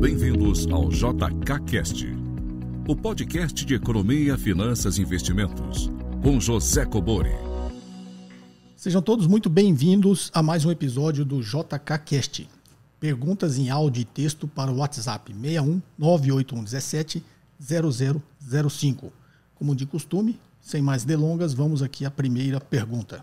Bem-vindos ao JKCast, o podcast de economia, finanças e investimentos, com José Cobori. Sejam todos muito bem-vindos a mais um episódio do JKCast. Perguntas em áudio e texto para o WhatsApp 61 98117 0005. Como de costume, sem mais delongas, vamos aqui à primeira pergunta.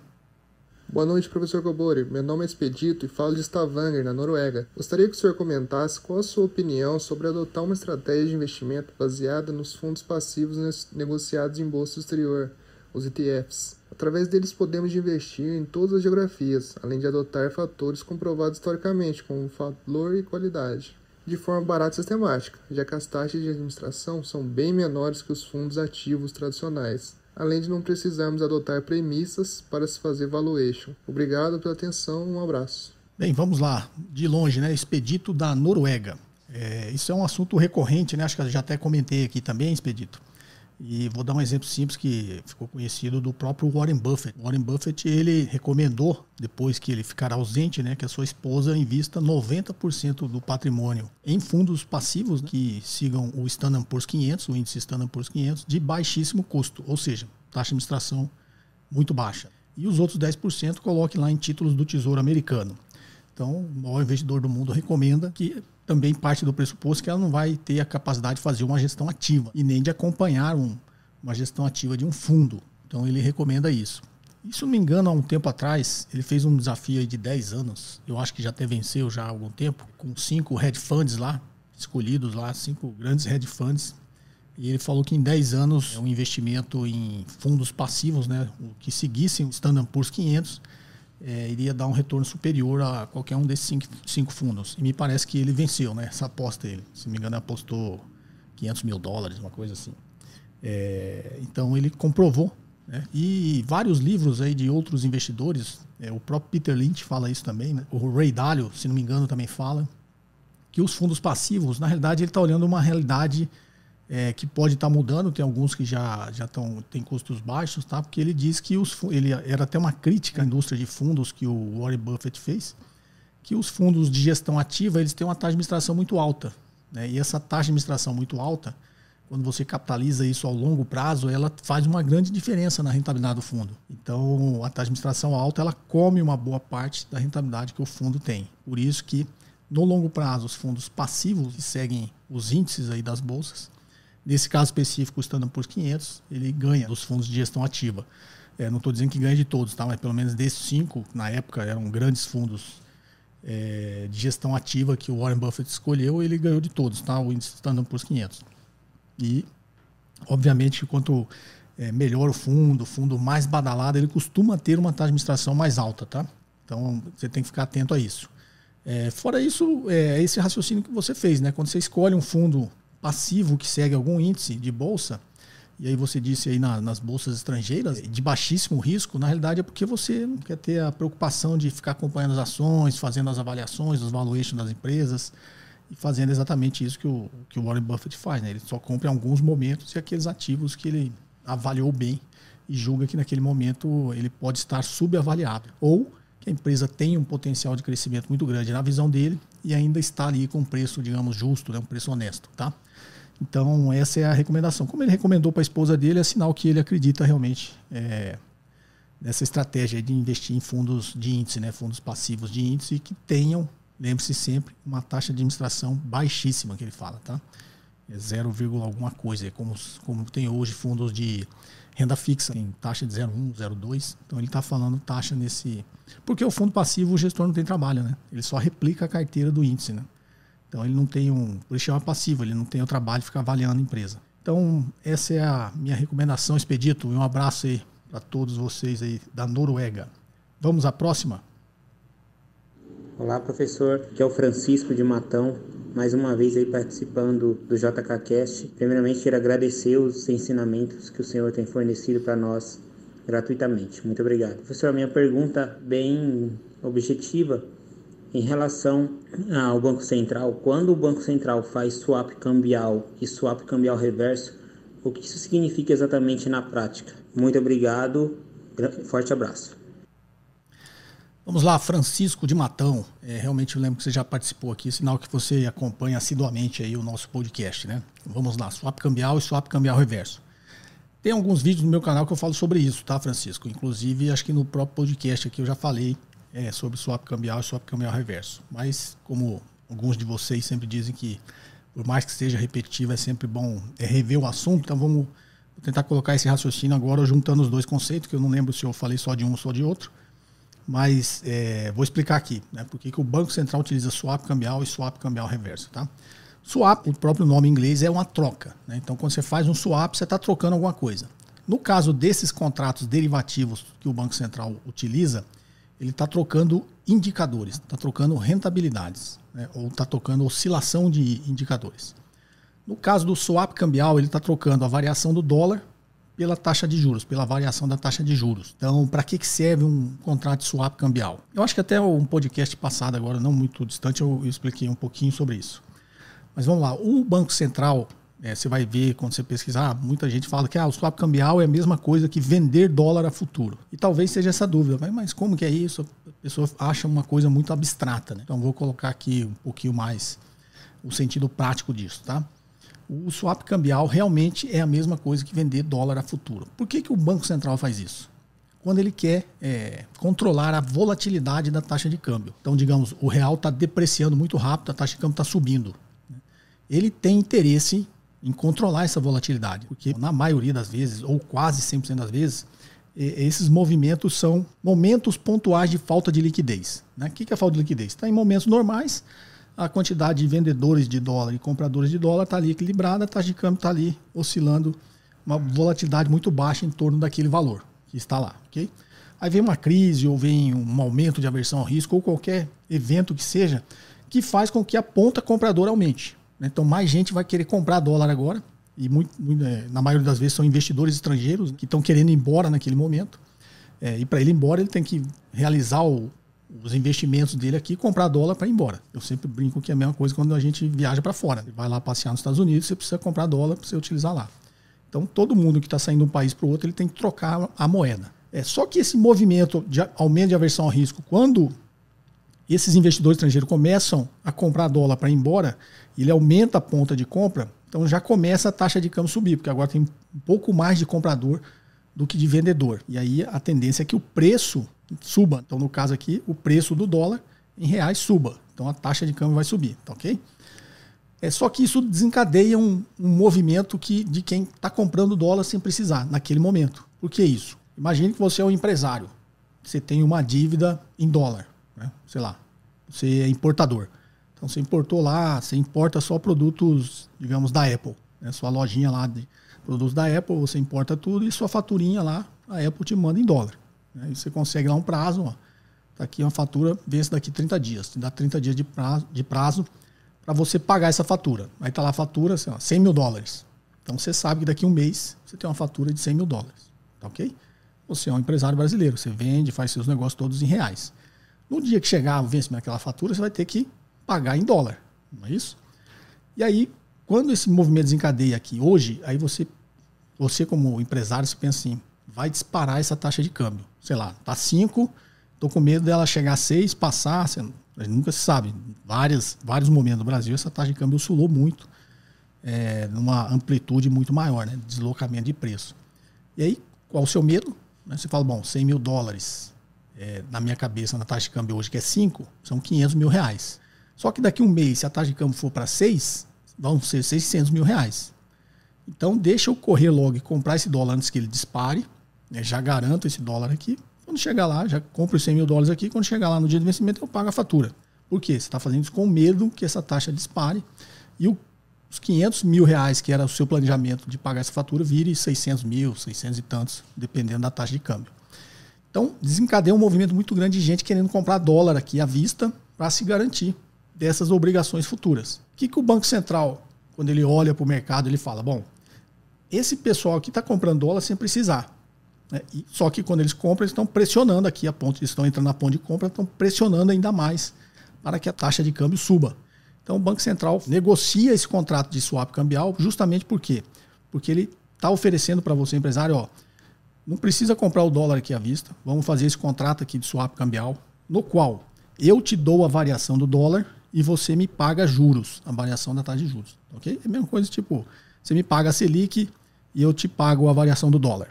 Boa noite, professor Gobori. Meu nome é Expedito e falo de Stavanger, na Noruega. Gostaria que o senhor comentasse qual a sua opinião sobre adotar uma estratégia de investimento baseada nos fundos passivos negociados em bolsa exterior, os ETFs. Através deles podemos investir em todas as geografias, além de adotar fatores comprovados historicamente, como valor e qualidade, de forma barata e sistemática, já que as taxas de administração são bem menores que os fundos ativos tradicionais além de não precisarmos adotar premissas para se fazer valuation. Obrigado pela atenção, um abraço. Bem, vamos lá, de longe, né? Expedito da Noruega. É, isso é um assunto recorrente, né? Acho que já até comentei aqui também, Expedito. E vou dar um exemplo simples que ficou conhecido do próprio Warren Buffett. Warren Buffett ele recomendou, depois que ele ficar ausente, né, que a sua esposa invista 90% do patrimônio em fundos passivos né, que sigam o Standard Poor's 500, o índice Standard Poor's 500, de baixíssimo custo, ou seja, taxa de administração muito baixa. E os outros 10% coloque lá em títulos do Tesouro Americano. Então, o maior investidor do mundo recomenda que também parte do pressuposto que ela não vai ter a capacidade de fazer uma gestão ativa e nem de acompanhar um, uma gestão ativa de um fundo. Então ele recomenda isso. E se não me engano, há um tempo atrás, ele fez um desafio de 10 anos, eu acho que já até venceu já há algum tempo, com cinco hedge funds lá, escolhidos lá, cinco grandes hedge funds. E ele falou que em 10 anos, é um investimento em fundos passivos, né, que seguissem o Standard Poor's 500, é, iria dar um retorno superior a qualquer um desses cinco, cinco, fundos. E me parece que ele venceu, né? Essa aposta ele. Se não me engano, apostou 500 mil dólares, uma coisa assim. É, então ele comprovou. Né? E vários livros aí de outros investidores, é, o próprio Peter Lynch fala isso também, né? o Ray Dalio, se não me engano, também fala, que os fundos passivos, na realidade, ele está olhando uma realidade é, que pode estar tá mudando, tem alguns que já já estão tem custos baixos, tá? Porque ele diz que os ele era até uma crítica à indústria de fundos que o Warren Buffett fez, que os fundos de gestão ativa eles têm uma taxa de administração muito alta, né? E essa taxa de administração muito alta, quando você capitaliza isso ao longo prazo, ela faz uma grande diferença na rentabilidade do fundo. Então, a taxa de administração alta ela come uma boa parte da rentabilidade que o fundo tem. Por isso que no longo prazo, os fundos passivos que seguem os índices aí das bolsas, Nesse caso específico, o Standard Poor's 500, ele ganha dos fundos de gestão ativa. É, não estou dizendo que ganha de todos, tá? mas pelo menos desses cinco, na época eram grandes fundos é, de gestão ativa que o Warren Buffett escolheu, ele ganhou de todos, tá? o índice Standard Poor's 500. E, obviamente, quanto é, melhor o fundo, o fundo mais badalado, ele costuma ter uma taxa de administração mais alta. Tá? Então, você tem que ficar atento a isso. É, fora isso, é esse raciocínio que você fez, né? Quando você escolhe um fundo passivo que segue algum índice de bolsa, e aí você disse aí na, nas bolsas estrangeiras, de baixíssimo risco, na realidade é porque você não quer ter a preocupação de ficar acompanhando as ações, fazendo as avaliações, os valuations das empresas e fazendo exatamente isso que o, que o Warren Buffett faz. Né? Ele só compra em alguns momentos e aqueles ativos que ele avaliou bem e julga que naquele momento ele pode estar subavaliado. Ou que a empresa tem um potencial de crescimento muito grande na visão dele e ainda está ali com um preço, digamos, justo, né? um preço honesto. Tá? Então, essa é a recomendação. Como ele recomendou para a esposa dele, é sinal que ele acredita realmente é, nessa estratégia de investir em fundos de índice, né? fundos passivos de índice e que tenham, lembre-se sempre, uma taxa de administração baixíssima, que ele fala. Tá? É 0, alguma coisa, é como, como tem hoje fundos de renda fixa, tem taxa de 0,1, 0,2. Então ele está falando taxa nesse. Porque o fundo passivo o gestor não tem trabalho, né? Ele só replica a carteira do índice, né? Então ele não tem um. Por isso chama passivo, ele não tem o trabalho de ficar avaliando a empresa. Então, essa é a minha recomendação, Expedito. E um abraço aí para todos vocês aí da Noruega. Vamos à próxima? Olá, professor. Aqui é o Francisco de Matão mais uma vez aí participando do JKCast. Primeiramente, quero agradecer os ensinamentos que o senhor tem fornecido para nós gratuitamente. Muito obrigado. Professor, a minha pergunta bem objetiva em relação ao Banco Central. Quando o Banco Central faz swap cambial e swap cambial reverso, o que isso significa exatamente na prática? Muito obrigado. Forte abraço. Vamos lá, Francisco de Matão. É, realmente eu lembro que você já participou aqui, sinal que você acompanha assiduamente aí o nosso podcast, né? Vamos lá, swap cambial e swap cambial reverso. Tem alguns vídeos no meu canal que eu falo sobre isso, tá, Francisco? Inclusive, acho que no próprio podcast aqui eu já falei é, sobre swap cambial e swap cambial reverso. Mas, como alguns de vocês sempre dizem que, por mais que seja repetitivo, é sempre bom é, rever o assunto, então vamos tentar colocar esse raciocínio agora juntando os dois conceitos, que eu não lembro se eu falei só de um ou só de outro. Mas é, vou explicar aqui, né? Por que o Banco Central utiliza swap cambial e swap cambial reverso, tá? Swap, o próprio nome em inglês, é uma troca. Né? Então, quando você faz um swap, você está trocando alguma coisa. No caso desses contratos derivativos que o Banco Central utiliza, ele está trocando indicadores, está trocando rentabilidades, né? ou está trocando oscilação de indicadores. No caso do swap cambial, ele está trocando a variação do dólar pela taxa de juros, pela variação da taxa de juros. Então, para que, que serve um contrato de swap cambial? Eu acho que até um podcast passado, agora não muito distante, eu, expliquei um pouquinho sobre isso. Mas vamos lá, o Banco Central, é, você vai ver quando você pesquisar, muita gente fala que ah, o swap cambial é a mesma coisa que vender dólar a futuro. E talvez seja essa dúvida, mas, mas como que é isso? A pessoa acha uma coisa muito abstrata. Né? Então, vou colocar aqui um pouquinho mais o sentido prático disso, tá? O swap cambial realmente é a mesma coisa que vender dólar a futuro. Por que, que o Banco Central faz isso? Quando ele quer é, controlar a volatilidade da taxa de câmbio. Então, digamos, o real está depreciando muito rápido, a taxa de câmbio está subindo. Ele tem interesse em controlar essa volatilidade, porque na maioria das vezes, ou quase 100% das vezes, esses movimentos são momentos pontuais de falta de liquidez. Né? O que é falta de liquidez? Está em momentos normais, a quantidade de vendedores de dólar e compradores de dólar está ali equilibrada, a taxa de câmbio está ali oscilando uma volatilidade muito baixa em torno daquele valor que está lá, ok? Aí vem uma crise ou vem um aumento de aversão ao risco ou qualquer evento que seja que faz com que a ponta compradora aumente. Né? Então mais gente vai querer comprar dólar agora e muito, muito, é, na maioria das vezes são investidores estrangeiros que estão querendo ir embora naquele momento. É, e para ele ir embora ele tem que realizar o, os investimentos dele aqui comprar dólar para ir embora. Eu sempre brinco que é a mesma coisa quando a gente viaja para fora. Vai lá passear nos Estados Unidos, você precisa comprar dólar para você utilizar lá. Então, todo mundo que está saindo de um país para o outro, ele tem que trocar a moeda. É só que esse movimento de aumento de aversão ao risco, quando esses investidores estrangeiros começam a comprar dólar para ir embora, ele aumenta a ponta de compra, então já começa a taxa de câmbio subir, porque agora tem um pouco mais de comprador do que de vendedor. E aí a tendência é que o preço suba. Então, no caso aqui, o preço do dólar em reais suba. Então, a taxa de câmbio vai subir, tá ok? É só que isso desencadeia um, um movimento que de quem está comprando dólar sem precisar, naquele momento. Por que isso? Imagine que você é um empresário. Você tem uma dívida em dólar. Né? Sei lá, você é importador. Então você importou lá, você importa só produtos, digamos, da Apple. Né? Sua lojinha lá de produtos da Apple, você importa tudo e sua faturinha lá, a Apple te manda em dólar. Aí você consegue lá um prazo, ó. Tá aqui uma fatura, vence daqui 30 dias. Dá 30 dias de prazo, de prazo para você pagar essa fatura. Aí tá lá a fatura, assim, ó, 100 mil dólares. Então você sabe que daqui a um mês você tem uma fatura de 100 mil dólares. Tá ok? Você é um empresário brasileiro, você vende, faz seus negócios todos em reais. No dia que chegar o vencimento daquela fatura, você vai ter que pagar em dólar. Não é isso? E aí, quando esse movimento desencadeia aqui hoje, aí você, você como empresário, você pensa assim, vai disparar essa taxa de câmbio. Sei lá, tá 5, tô com medo dela chegar a 6, passar, você, nunca se sabe. Várias, vários momentos no Brasil essa taxa de câmbio oscilou muito, é, numa amplitude muito maior, né? Deslocamento de preço. E aí, qual o seu medo? Né? Você fala, bom, 100 mil dólares é, na minha cabeça, na taxa de câmbio hoje, que é 5, são 500 mil reais. Só que daqui a um mês, se a taxa de câmbio for para 6, vão ser 600 mil reais. Então, deixa eu correr logo e comprar esse dólar antes que ele dispare né? Já garanto esse dólar aqui. Quando chegar lá, já compro os 100 mil dólares aqui. Quando chegar lá no dia do vencimento, eu pago a fatura. Por quê? Você está fazendo isso com medo que essa taxa dispare e o, os 500 mil reais que era o seu planejamento de pagar essa fatura vire 600 mil, 600 e tantos, dependendo da taxa de câmbio. Então, desencadeia um movimento muito grande de gente querendo comprar dólar aqui à vista para se garantir dessas obrigações futuras. O que, que o Banco Central, quando ele olha para o mercado, ele fala: bom, esse pessoal aqui está comprando dólar sem precisar. Né? E, só que quando eles compram, eles estão pressionando aqui a ponte, eles estão entrando na ponte de compra, estão pressionando ainda mais para que a taxa de câmbio suba. Então o Banco Central negocia esse contrato de swap cambial justamente por quê? Porque ele está oferecendo para você, empresário, ó, não precisa comprar o dólar aqui à vista, vamos fazer esse contrato aqui de swap cambial. no qual eu te dou a variação do dólar e você me paga juros, a variação da taxa de juros. Ok? É a mesma coisa, tipo, você me paga a Selic e eu te pago a variação do dólar.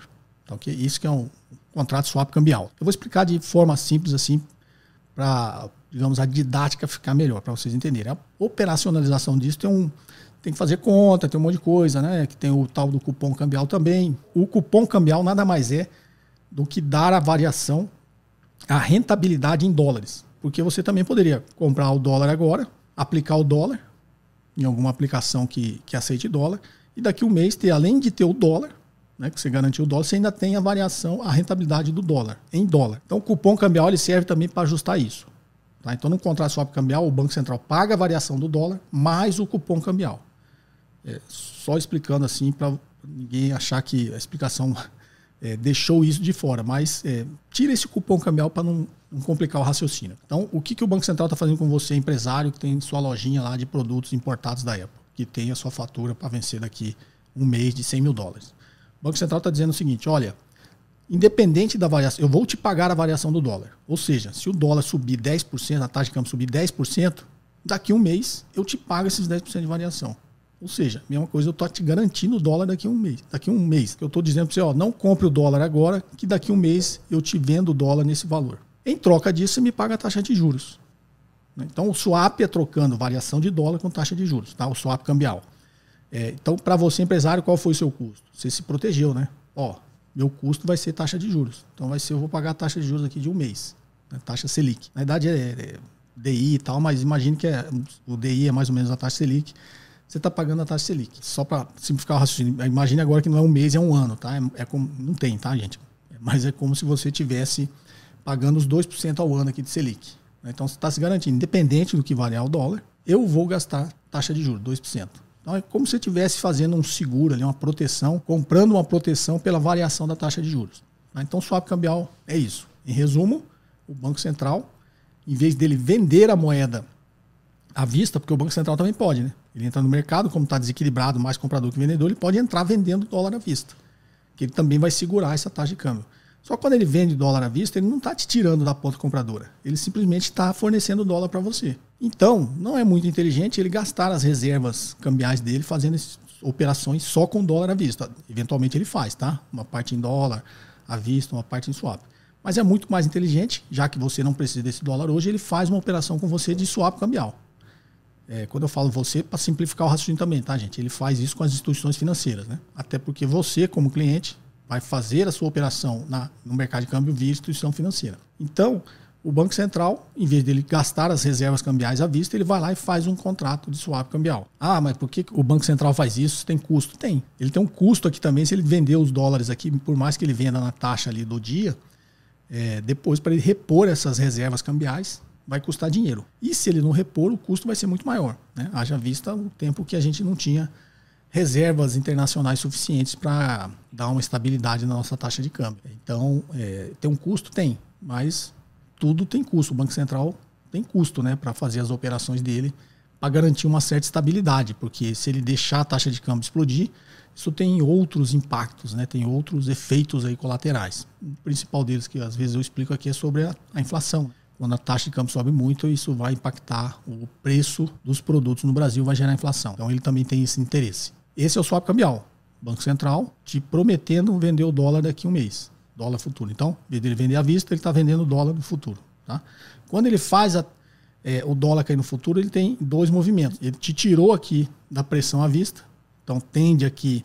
Ok? Isso que é um contrato swap cambial. Eu vou explicar de forma simples assim para, digamos, a didática ficar melhor para vocês entenderem. A operacionalização disso tem um tem que fazer conta, tem um monte de coisa, né? Que tem o tal do cupom cambial também. O cupom cambial nada mais é do que dar a variação, a rentabilidade em dólares. Porque você também poderia comprar o dólar agora, aplicar o dólar em alguma aplicação que, que aceite dólar, e daqui um mês ter, além de ter o dólar, né, que você garantiu o dólar, você ainda tem a variação, a rentabilidade do dólar, em dólar. Então o cupom cambial ele serve também para ajustar isso. Tá? Então no contrato swap cambial, o Banco Central paga a variação do dólar mais o cupom cambial. É, só explicando assim para ninguém achar que a explicação é, deixou isso de fora, mas é, tira esse cupom cambial para não, não, complicar o raciocínio. Então, o que, que o Banco Central está fazendo com você, empresário, que tem sua lojinha lá de produtos importados da Apple, que tem a sua fatura para vencer daqui um mês de 100 mil dólares? Banco Central está dizendo o seguinte: olha, independente da variação, eu vou te pagar a variação do dólar. Ou seja, se o dólar subir 10%, a taxa de câmbio subir 10%, daqui um mês eu te pago esses 10% de variação. Ou seja, mesma coisa, eu estou te garantindo o dólar daqui a um mês. Daqui a um mês. Eu estou dizendo para você, ó, não compre o dólar agora, que daqui a um mês eu te vendo o dólar nesse valor. Em troca disso, você me paga a taxa de juros. Então, o swap é trocando variação de dólar com taxa de juros, tá? O swap cambial. É, então, para você, empresário, qual foi o seu custo? Você se protegeu, né? Ó, meu custo vai ser taxa de juros. Então, vai ser, eu vou pagar a taxa de juros aqui de um mês. Né? Taxa Selic. Na verdade, é, é DI e tal, mas imagine que é, o DI é mais ou menos a taxa Selic você está pagando a taxa Selic. Só para simplificar o raciocínio. Imagine agora que não é um mês, é um ano, tá? É, é como, não tem, tá, gente? Mas é como se você tivesse pagando os 2% ao ano aqui de Selic. Né? Então você está se garantindo, independente do que variar o dólar, eu vou gastar taxa de juros, 2%. Então é como se você estivesse fazendo um seguro ali, uma proteção, comprando uma proteção pela variação da taxa de juros. Tá? Então, swap cambial é isso. Em resumo, o Banco Central, em vez dele vender a moeda à vista, porque o Banco Central também pode, né? Ele entra no mercado, como está desequilibrado, mais comprador que vendedor, ele pode entrar vendendo dólar à vista. Que ele também vai segurar essa taxa de câmbio. Só que quando ele vende dólar à vista, ele não está te tirando da ponta compradora. Ele simplesmente está fornecendo dólar para você. Então, não é muito inteligente ele gastar as reservas cambiais dele fazendo operações só com dólar à vista. Eventualmente ele faz, tá? Uma parte em dólar à vista, uma parte em swap. Mas é muito mais inteligente, já que você não precisa desse dólar hoje, ele faz uma operação com você de swap cambial. É, quando eu falo você, para simplificar o raciocínio também, tá, gente? Ele faz isso com as instituições financeiras, né? Até porque você, como cliente, vai fazer a sua operação na, no mercado de câmbio via instituição financeira. Então, o Banco Central, em vez dele gastar as reservas cambiais à vista, ele vai lá e faz um contrato de swap cambial. Ah, mas por que o Banco Central faz isso? Tem custo? Tem. Ele tem um custo aqui também, se ele vender os dólares aqui, por mais que ele venda na taxa ali do dia, é, depois para ele repor essas reservas cambiais, vai custar dinheiro. E se ele não repor, o custo vai ser muito maior. Né? Haja vista o tempo que a gente não tinha reservas internacionais suficientes para dar uma estabilidade na nossa taxa de câmbio. Então, é, tem um custo? Tem, mas tudo tem custo. O Banco Central tem custo né, para fazer as operações dele para garantir uma certa estabilidade, porque se ele deixar a taxa de câmbio explodir, isso tem outros impactos, né? tem outros efeitos aí colaterais. O principal deles que às vezes eu explico aqui é sobre a, a inflação. Quando a taxa de câmbio sobe muito, isso vai impactar o preço dos produtos no Brasil, vai gerar inflação. Então ele também tem esse interesse. Esse é o swap cambial. Banco Central te prometendo vender o dólar daqui a um mês. Dólar futuro. Então, em vez vender à vista, ele está vendendo o dólar no futuro. Tá? Quando ele faz a, é, o dólar cair no futuro, ele tem dois movimentos. Ele te tirou aqui da pressão à vista. Então tende aqui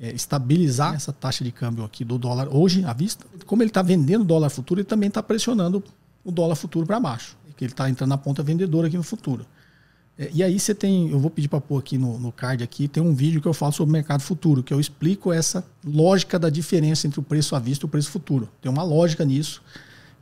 é, estabilizar essa taxa de câmbio aqui do dólar hoje à vista. Como ele está vendendo dólar futuro, ele também está pressionando o dólar futuro para baixo, que ele está entrando na ponta vendedora aqui no futuro. É, e aí você tem, eu vou pedir para pôr aqui no, no card aqui, tem um vídeo que eu falo sobre mercado futuro, que eu explico essa lógica da diferença entre o preço à vista e o preço futuro. Tem uma lógica nisso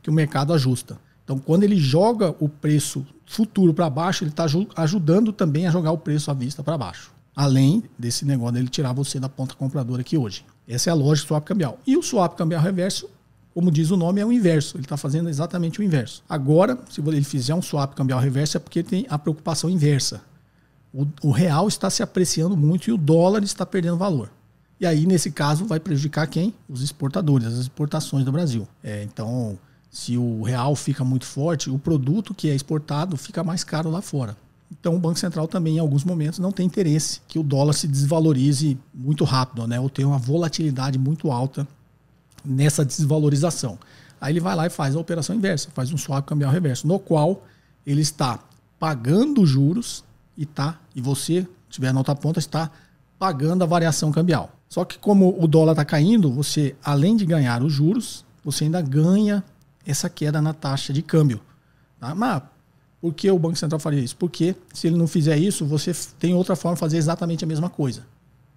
que o mercado ajusta. Então, quando ele joga o preço futuro para baixo, ele está ajudando também a jogar o preço à vista para baixo. Além desse negócio dele tirar você da ponta compradora aqui hoje. Essa é a lógica do swap cambial. E o swap cambial reverso como diz o nome, é o inverso. Ele está fazendo exatamente o inverso. Agora, se ele fizer um swap cambial reverso, é porque tem a preocupação inversa. O, o, real está se apreciando muito e o dólar está perdendo valor. E aí, nesse caso, vai prejudicar quem? Os exportadores, as exportações do Brasil. É, então, se o real fica muito forte, o produto que é exportado fica mais caro lá fora. Então o Banco Central também, em alguns momentos, não tem interesse que o dólar se desvalorize muito rápido, né? ou tenha uma volatilidade muito alta nessa desvalorização. Aí ele vai lá e faz a operação inversa, faz um swap cambial reverso, no qual ele está pagando juros e tá, e você, tiver nota ponta, está pagando a variação cambial. Só que como o dólar está caindo, você, além de ganhar os juros, você ainda ganha essa queda na taxa de câmbio. Tá? Mas por que o Banco Central faria isso? Porque se ele não fizer isso, você tem outra forma de fazer exatamente a mesma coisa.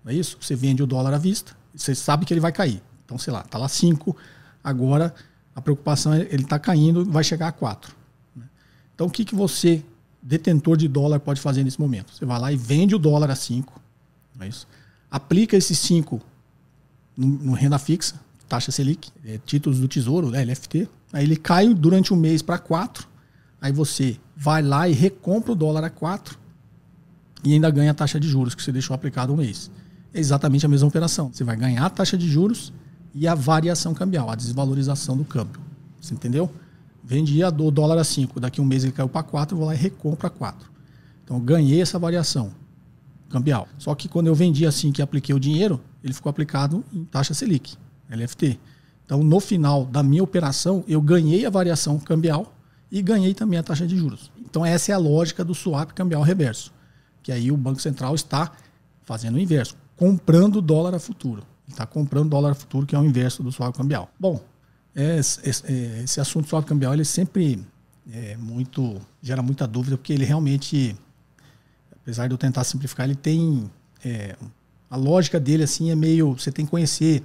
Não é isso? Você vende o dólar à vista, você sabe que ele vai cair. Então, sei lá, está lá 5, agora a preocupação é ele está caindo, vai chegar a 4. Né? Então, o que, que você, detentor de dólar, pode fazer nesse momento? Você vai lá e vende o dólar a 5, não é isso? aplica esses 5 no, no, renda fixa, taxa Selic, é, títulos do Tesouro, né, LFT, aí ele cai durante um mês para 4, aí você vai lá e recompra o dólar a 4 e ainda ganha a taxa de juros que você deixou aplicado um mês. É exatamente a mesma operação. Você vai ganhar a taxa de juros e a variação cambial, a desvalorização do câmbio. Você entendeu? Vendia o dólar a 5, daqui um mês ele caiu para 4, vou lá e recompra 4. Então ganhei essa variação cambial. Só que quando eu vendi assim que apliquei o dinheiro, ele ficou aplicado em taxa Selic, LFT. Então no final da minha operação, eu ganhei a variação cambial e ganhei também a taxa de juros. Então essa é a lógica do swap cambial reverso, que aí o Banco Central está fazendo o inverso, comprando dólar a futuro. Está comprando dólar futuro, que é o inverso do swap cambial. Bom, esse, esse, esse assunto swap cambial ele sempre é muito gera muita dúvida, porque ele realmente, apesar de eu tentar simplificar, ele tem é, a lógica dele assim é meio você tem que conhecer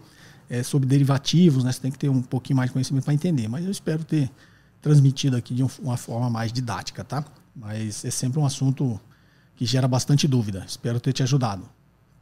é, sobre derivativos, né? Você tem que ter um pouquinho mais de conhecimento para entender. Mas eu espero ter transmitido aqui de uma forma mais didática, tá? Mas é sempre um assunto que gera bastante dúvida. Espero ter te ajudado.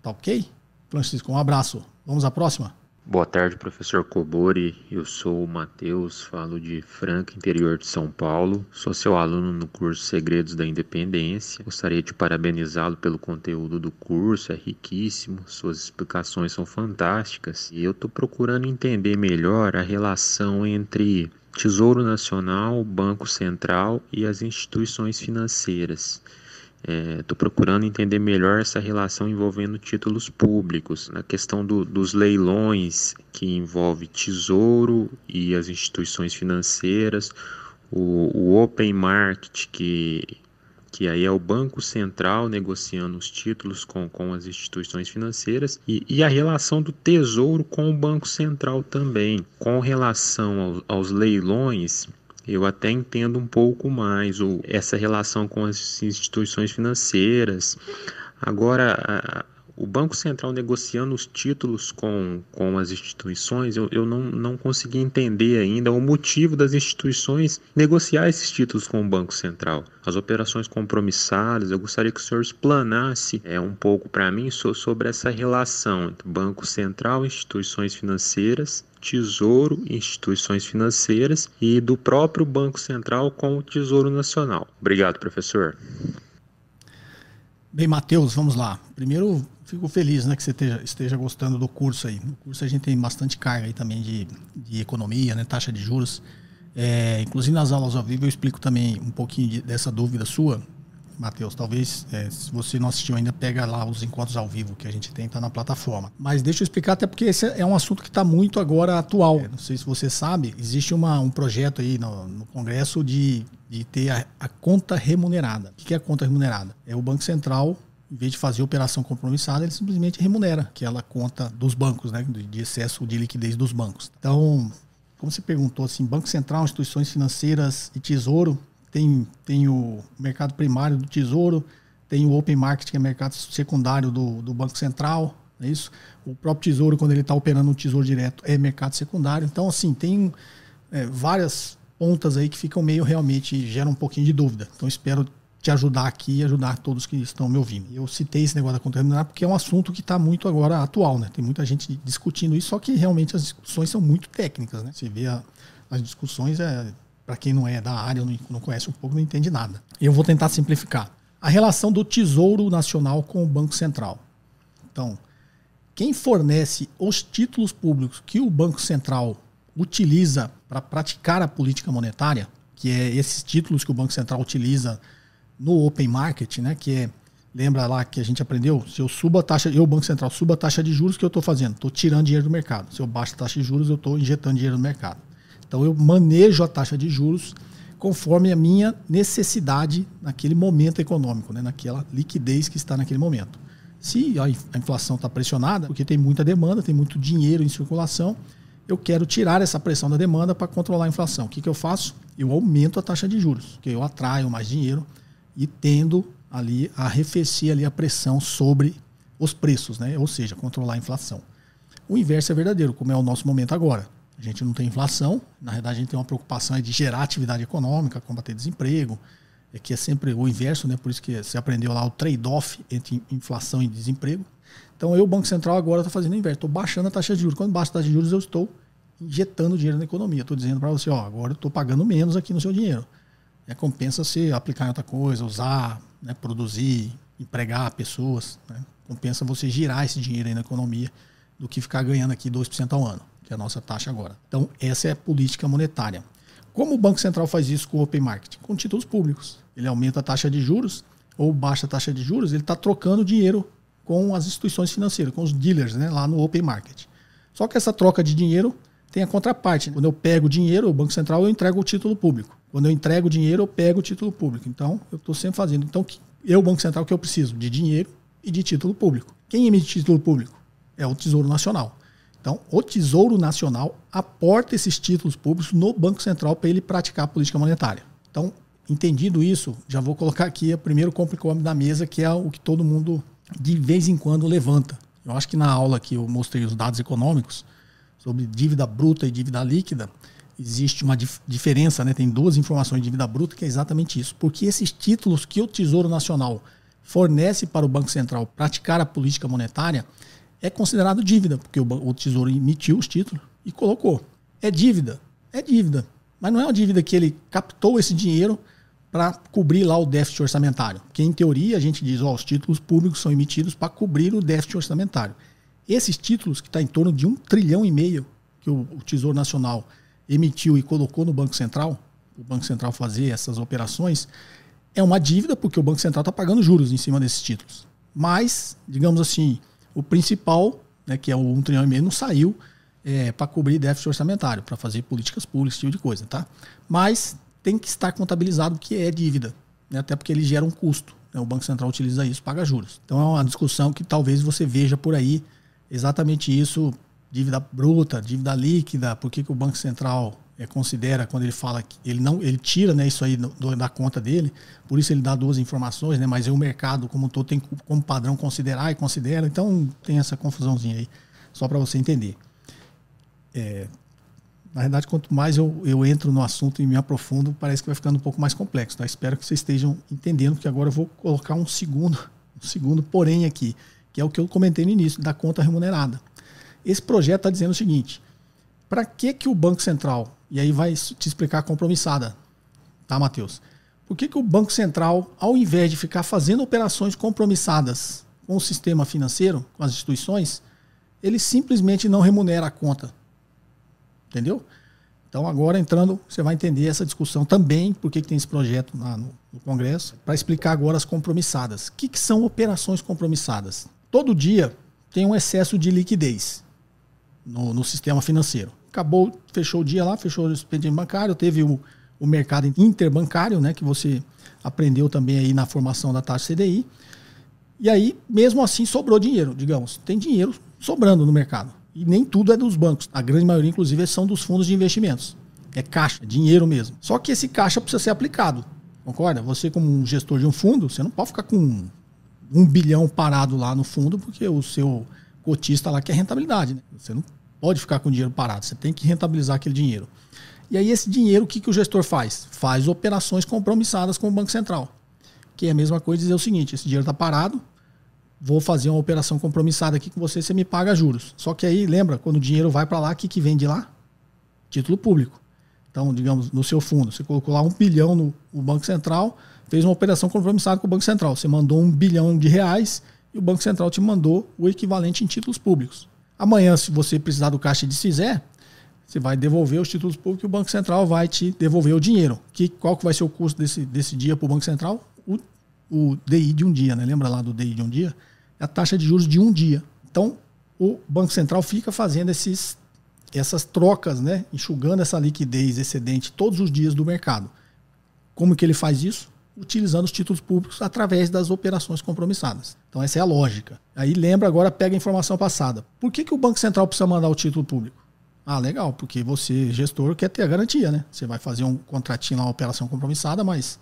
Tá ok? Francisco, um abraço. Vamos à próxima? Boa tarde, professor Cobori. Eu sou o Matheus, falo de Franca, interior de São Paulo. Sou seu aluno no curso Segredos da Independência. Gostaria de parabenizá-lo pelo conteúdo do curso, é riquíssimo, suas explicações são fantásticas. E eu estou procurando entender melhor a relação entre Tesouro Nacional, Banco Central e as instituições financeiras. Estou é, procurando entender melhor essa relação envolvendo títulos públicos, na questão do, dos leilões que envolve Tesouro e as instituições financeiras, o, o Open Market que que aí é o Banco Central negociando os títulos com, com as instituições financeiras, e, e a relação do Tesouro com o Banco Central também. Com relação aos, aos leilões, eu até entendo um pouco mais essa relação com as instituições financeiras. Agora, o Banco Central negociando os títulos com, com as instituições, eu, eu não, não consegui entender ainda o motivo das instituições negociar esses títulos com o Banco Central. As operações compromissadas, eu gostaria que o senhor explanasse é, um pouco para mim sobre essa relação entre Banco Central instituições financeiras Tesouro, instituições financeiras e do próprio Banco Central com o Tesouro Nacional. Obrigado, professor. Bem, Matheus, vamos lá. Primeiro, fico feliz né, que você esteja, esteja, gostando do curso aí. No curso a gente tem bastante carga aí também de, de economia, né, taxa de juros. É, inclusive nas aulas ao vivo eu explico também um pouquinho de, dessa dúvida sua, Matheus. Talvez, é, se você não assistiu ainda, pega lá os encontros ao vivo que a gente tem, tá na plataforma. Mas deixa eu explicar, até porque esse é um assunto que está muito agora atual. É, não sei se você sabe, existe uma, um projeto aí no, no Congresso de, de ter a, a conta remunerada. O que é a conta remunerada? É o Banco Central em vez de fazer operação compromissada, ele simplesmente remunera aquela conta dos bancos, né, de excesso de liquidez dos bancos. Então, como você perguntou, assim, Banco Central, instituições financeiras e Tesouro, tem, tem o mercado primário do Tesouro, tem o Open Market, que é mercado secundário do, do Banco Central, é isso? O próprio Tesouro, quando ele está operando no Tesouro Direto, é mercado secundário. Então, assim, tem é, várias pontas aí que ficam meio realmente, geram um pouquinho de dúvida. Então, espero te ajudar aqui e ajudar todos que estão me ouvindo. Eu citei esse negócio da conta remunerada porque é um assunto que está muito agora atual, né? Tem muita gente discutindo isso, só que realmente as discussões são muito técnicas, né? Você vê a, as discussões, é, para quem não é da área, não, não conhece um pouco, não entende nada. Eu vou tentar simplificar. A relação do Tesouro Nacional com o Banco Central. Então, quem fornece os títulos públicos que o Banco Central utiliza para praticar a política monetária, que é esses títulos que o Banco Central utiliza no open market, né, que é lembra lá que a gente aprendeu, se eu subo a taxa, eu Banco Central subo a taxa de juros que eu estou fazendo, estou tirando dinheiro do mercado. Se eu baixo a taxa de juros, eu estou injetando dinheiro no mercado. Então eu manejo a taxa de juros conforme a minha necessidade naquele momento econômico, né, naquela liquidez que está naquele momento. Se a inflação está pressionada, porque tem muita demanda, tem muito dinheiro em circulação, eu quero tirar essa pressão da demanda para controlar a inflação. O que, que eu faço? Eu aumento a taxa de juros, que eu atraio mais dinheiro e tendo ali a arrefecer ali a pressão sobre os preços, né? ou seja, controlar a inflação. O inverso é verdadeiro, como é o nosso momento agora. A gente não tem inflação, na verdade a gente tem uma preocupação de gerar atividade econômica, combater desemprego, é que é sempre o inverso, né? por isso que você aprendeu lá o trade-off entre inflação e desemprego. Então eu, o Banco Central, agora está fazendo o inverso, estou baixando a taxa de juros. Quando baixa a taxa de juros, eu estou injetando dinheiro na economia. Estou dizendo para você, ó, agora eu estou pagando menos aqui no seu dinheiro. É, compensa se aplicar em outra coisa, usar, né, produzir, empregar pessoas. Né? Compensa você girar esse dinheiro aí na economia do que ficar ganhando aqui 2% ao ano, que é a nossa taxa agora. Então, essa é a política monetária. Como o Banco Central faz isso com o Open Market? Com títulos públicos. Ele aumenta a taxa de juros ou baixa a taxa de juros, ele está trocando dinheiro com as instituições financeiras, com os dealers né, lá no Open Market. Só que essa troca de dinheiro tem a contraparte. Quando eu pego dinheiro, o Banco Central, eu entrego o título público. Quando eu entrego dinheiro, eu pego o título público. Então, eu estou sempre fazendo. Então, eu, Banco Central, o que eu preciso? De dinheiro e de título público. Quem emite título público? É o Tesouro Nacional. Então, o Tesouro Nacional aporta esses títulos públicos no Banco Central para ele praticar a política monetária. Então, entendido isso, já vou colocar aqui o primeiro complicômetro da mesa, que é o que todo mundo de vez em quando levanta. Eu acho que na aula que eu mostrei os dados econômicos sobre dívida bruta e dívida líquida, existe uma dif diferença, né? tem duas informações de dívida bruta que é exatamente isso. Porque esses títulos que o Tesouro Nacional fornece para o Banco Central praticar a política monetária é considerado dívida, porque o, Tesouro emitiu os títulos e colocou. É dívida, é dívida. Mas não é uma dívida que ele captou esse dinheiro para cobrir lá o déficit orçamentário. Que em teoria a gente diz, ó, os títulos públicos são emitidos para cobrir o déficit orçamentário. Esses títulos, que está em torno de um trilhão e meio que o, o Tesouro Nacional emitiu e colocou no Banco Central, o Banco Central fazer essas operações, é uma dívida porque o Banco Central está pagando juros em cima desses títulos. Mas, digamos assim, o principal, né, que é o 1 trilhão e meio, não saiu é, para cobrir déficit orçamentário, para fazer políticas públicas, esse tipo de coisa, tá? Mas tem que estar contabilizado que é dívida, né, até porque ele gera um custo. Né, o Banco Central utiliza isso, paga juros. Então é uma discussão que talvez você veja por aí exatamente isso dívida bruta, dívida líquida, por que, que o Banco Central é, considera quando ele fala que ele não ele tira né, isso aí do, da conta dele, por isso ele dá duas informações, né, mas o mercado como todo tem como padrão considerar e considera, então tem essa confusãozinha aí, só para você entender. É, na verdade, quanto mais eu, eu entro no assunto e me aprofundo, parece que vai ficando um pouco mais complexo. Tá? Espero que vocês estejam entendendo, porque agora eu vou colocar um segundo, um segundo porém aqui, que é o que eu comentei no início, da conta remunerada. Esse projeto está dizendo o seguinte: para que, que o Banco Central, e aí vai te explicar a compromissada, tá, Matheus? Por que, que o Banco Central, ao invés de ficar fazendo operações compromissadas com o sistema financeiro, com as instituições, ele simplesmente não remunera a conta? Entendeu? Então, agora entrando, você vai entender essa discussão também, por que, tem esse projeto lá no, no Congresso, para explicar agora as compromissadas. O que, que são operações compromissadas? Todo dia tem um excesso de liquidez no, no sistema financeiro. Acabou, fechou o dia lá, fechou o expediente bancário, teve o, o mercado interbancário, né, que você aprendeu também aí na formação da taxa CDI. E aí, mesmo assim, sobrou dinheiro, digamos. Tem dinheiro sobrando no mercado. E nem tudo é dos bancos. A grande maioria, inclusive, são dos fundos de investimentos. É caixa, dinheiro mesmo. Só que esse caixa precisa ser aplicado. Concorda? Você, como um gestor de um fundo, você não pode ficar com um bilhão parado lá no fundo, porque o seu cotista lá quer rentabilidade. Né? Você não pode ficar com o dinheiro parado, você tem que rentabilizar aquele dinheiro. E aí esse dinheiro, o que, que o gestor faz? Faz operações compromissadas com o Banco Central. Que é a mesma coisa dizer o seguinte, esse dinheiro está parado, vou fazer uma operação compromissada aqui com você, você me paga juros. Só que aí, lembra, quando o dinheiro vai para lá, o que, que vem de lá? Título público. Então, digamos, no seu fundo, você colocou lá um bilhão no, no Banco Central, fez uma operação compromissada com o Banco Central. Você mandou um bilhão de reais e o Banco Central te mandou o equivalente em títulos públicos. Amanhã, se você precisar do caixa de CISÉ, você vai devolver os títulos públicos e o Banco Central vai te devolver o dinheiro. Que, qual que vai ser o custo desse, desse dia para o Banco Central? O, o DI de um dia, né? Lembra lá do DI de um dia? É a taxa de juros de um dia. Então, o Banco Central fica fazendo esses, essas trocas, né? enxugando essa liquidez excedente todos os dias do mercado. Como que ele faz isso? Utilizando os títulos públicos através das operações compromissadas. Então essa é a lógica. Aí lembra agora, pega a informação passada. Por que, que o Banco Central precisa mandar o título público? Ah, legal, porque você, gestor, quer ter a garantia, né? Você vai fazer um contratinho lá, uma operação compromissada, mas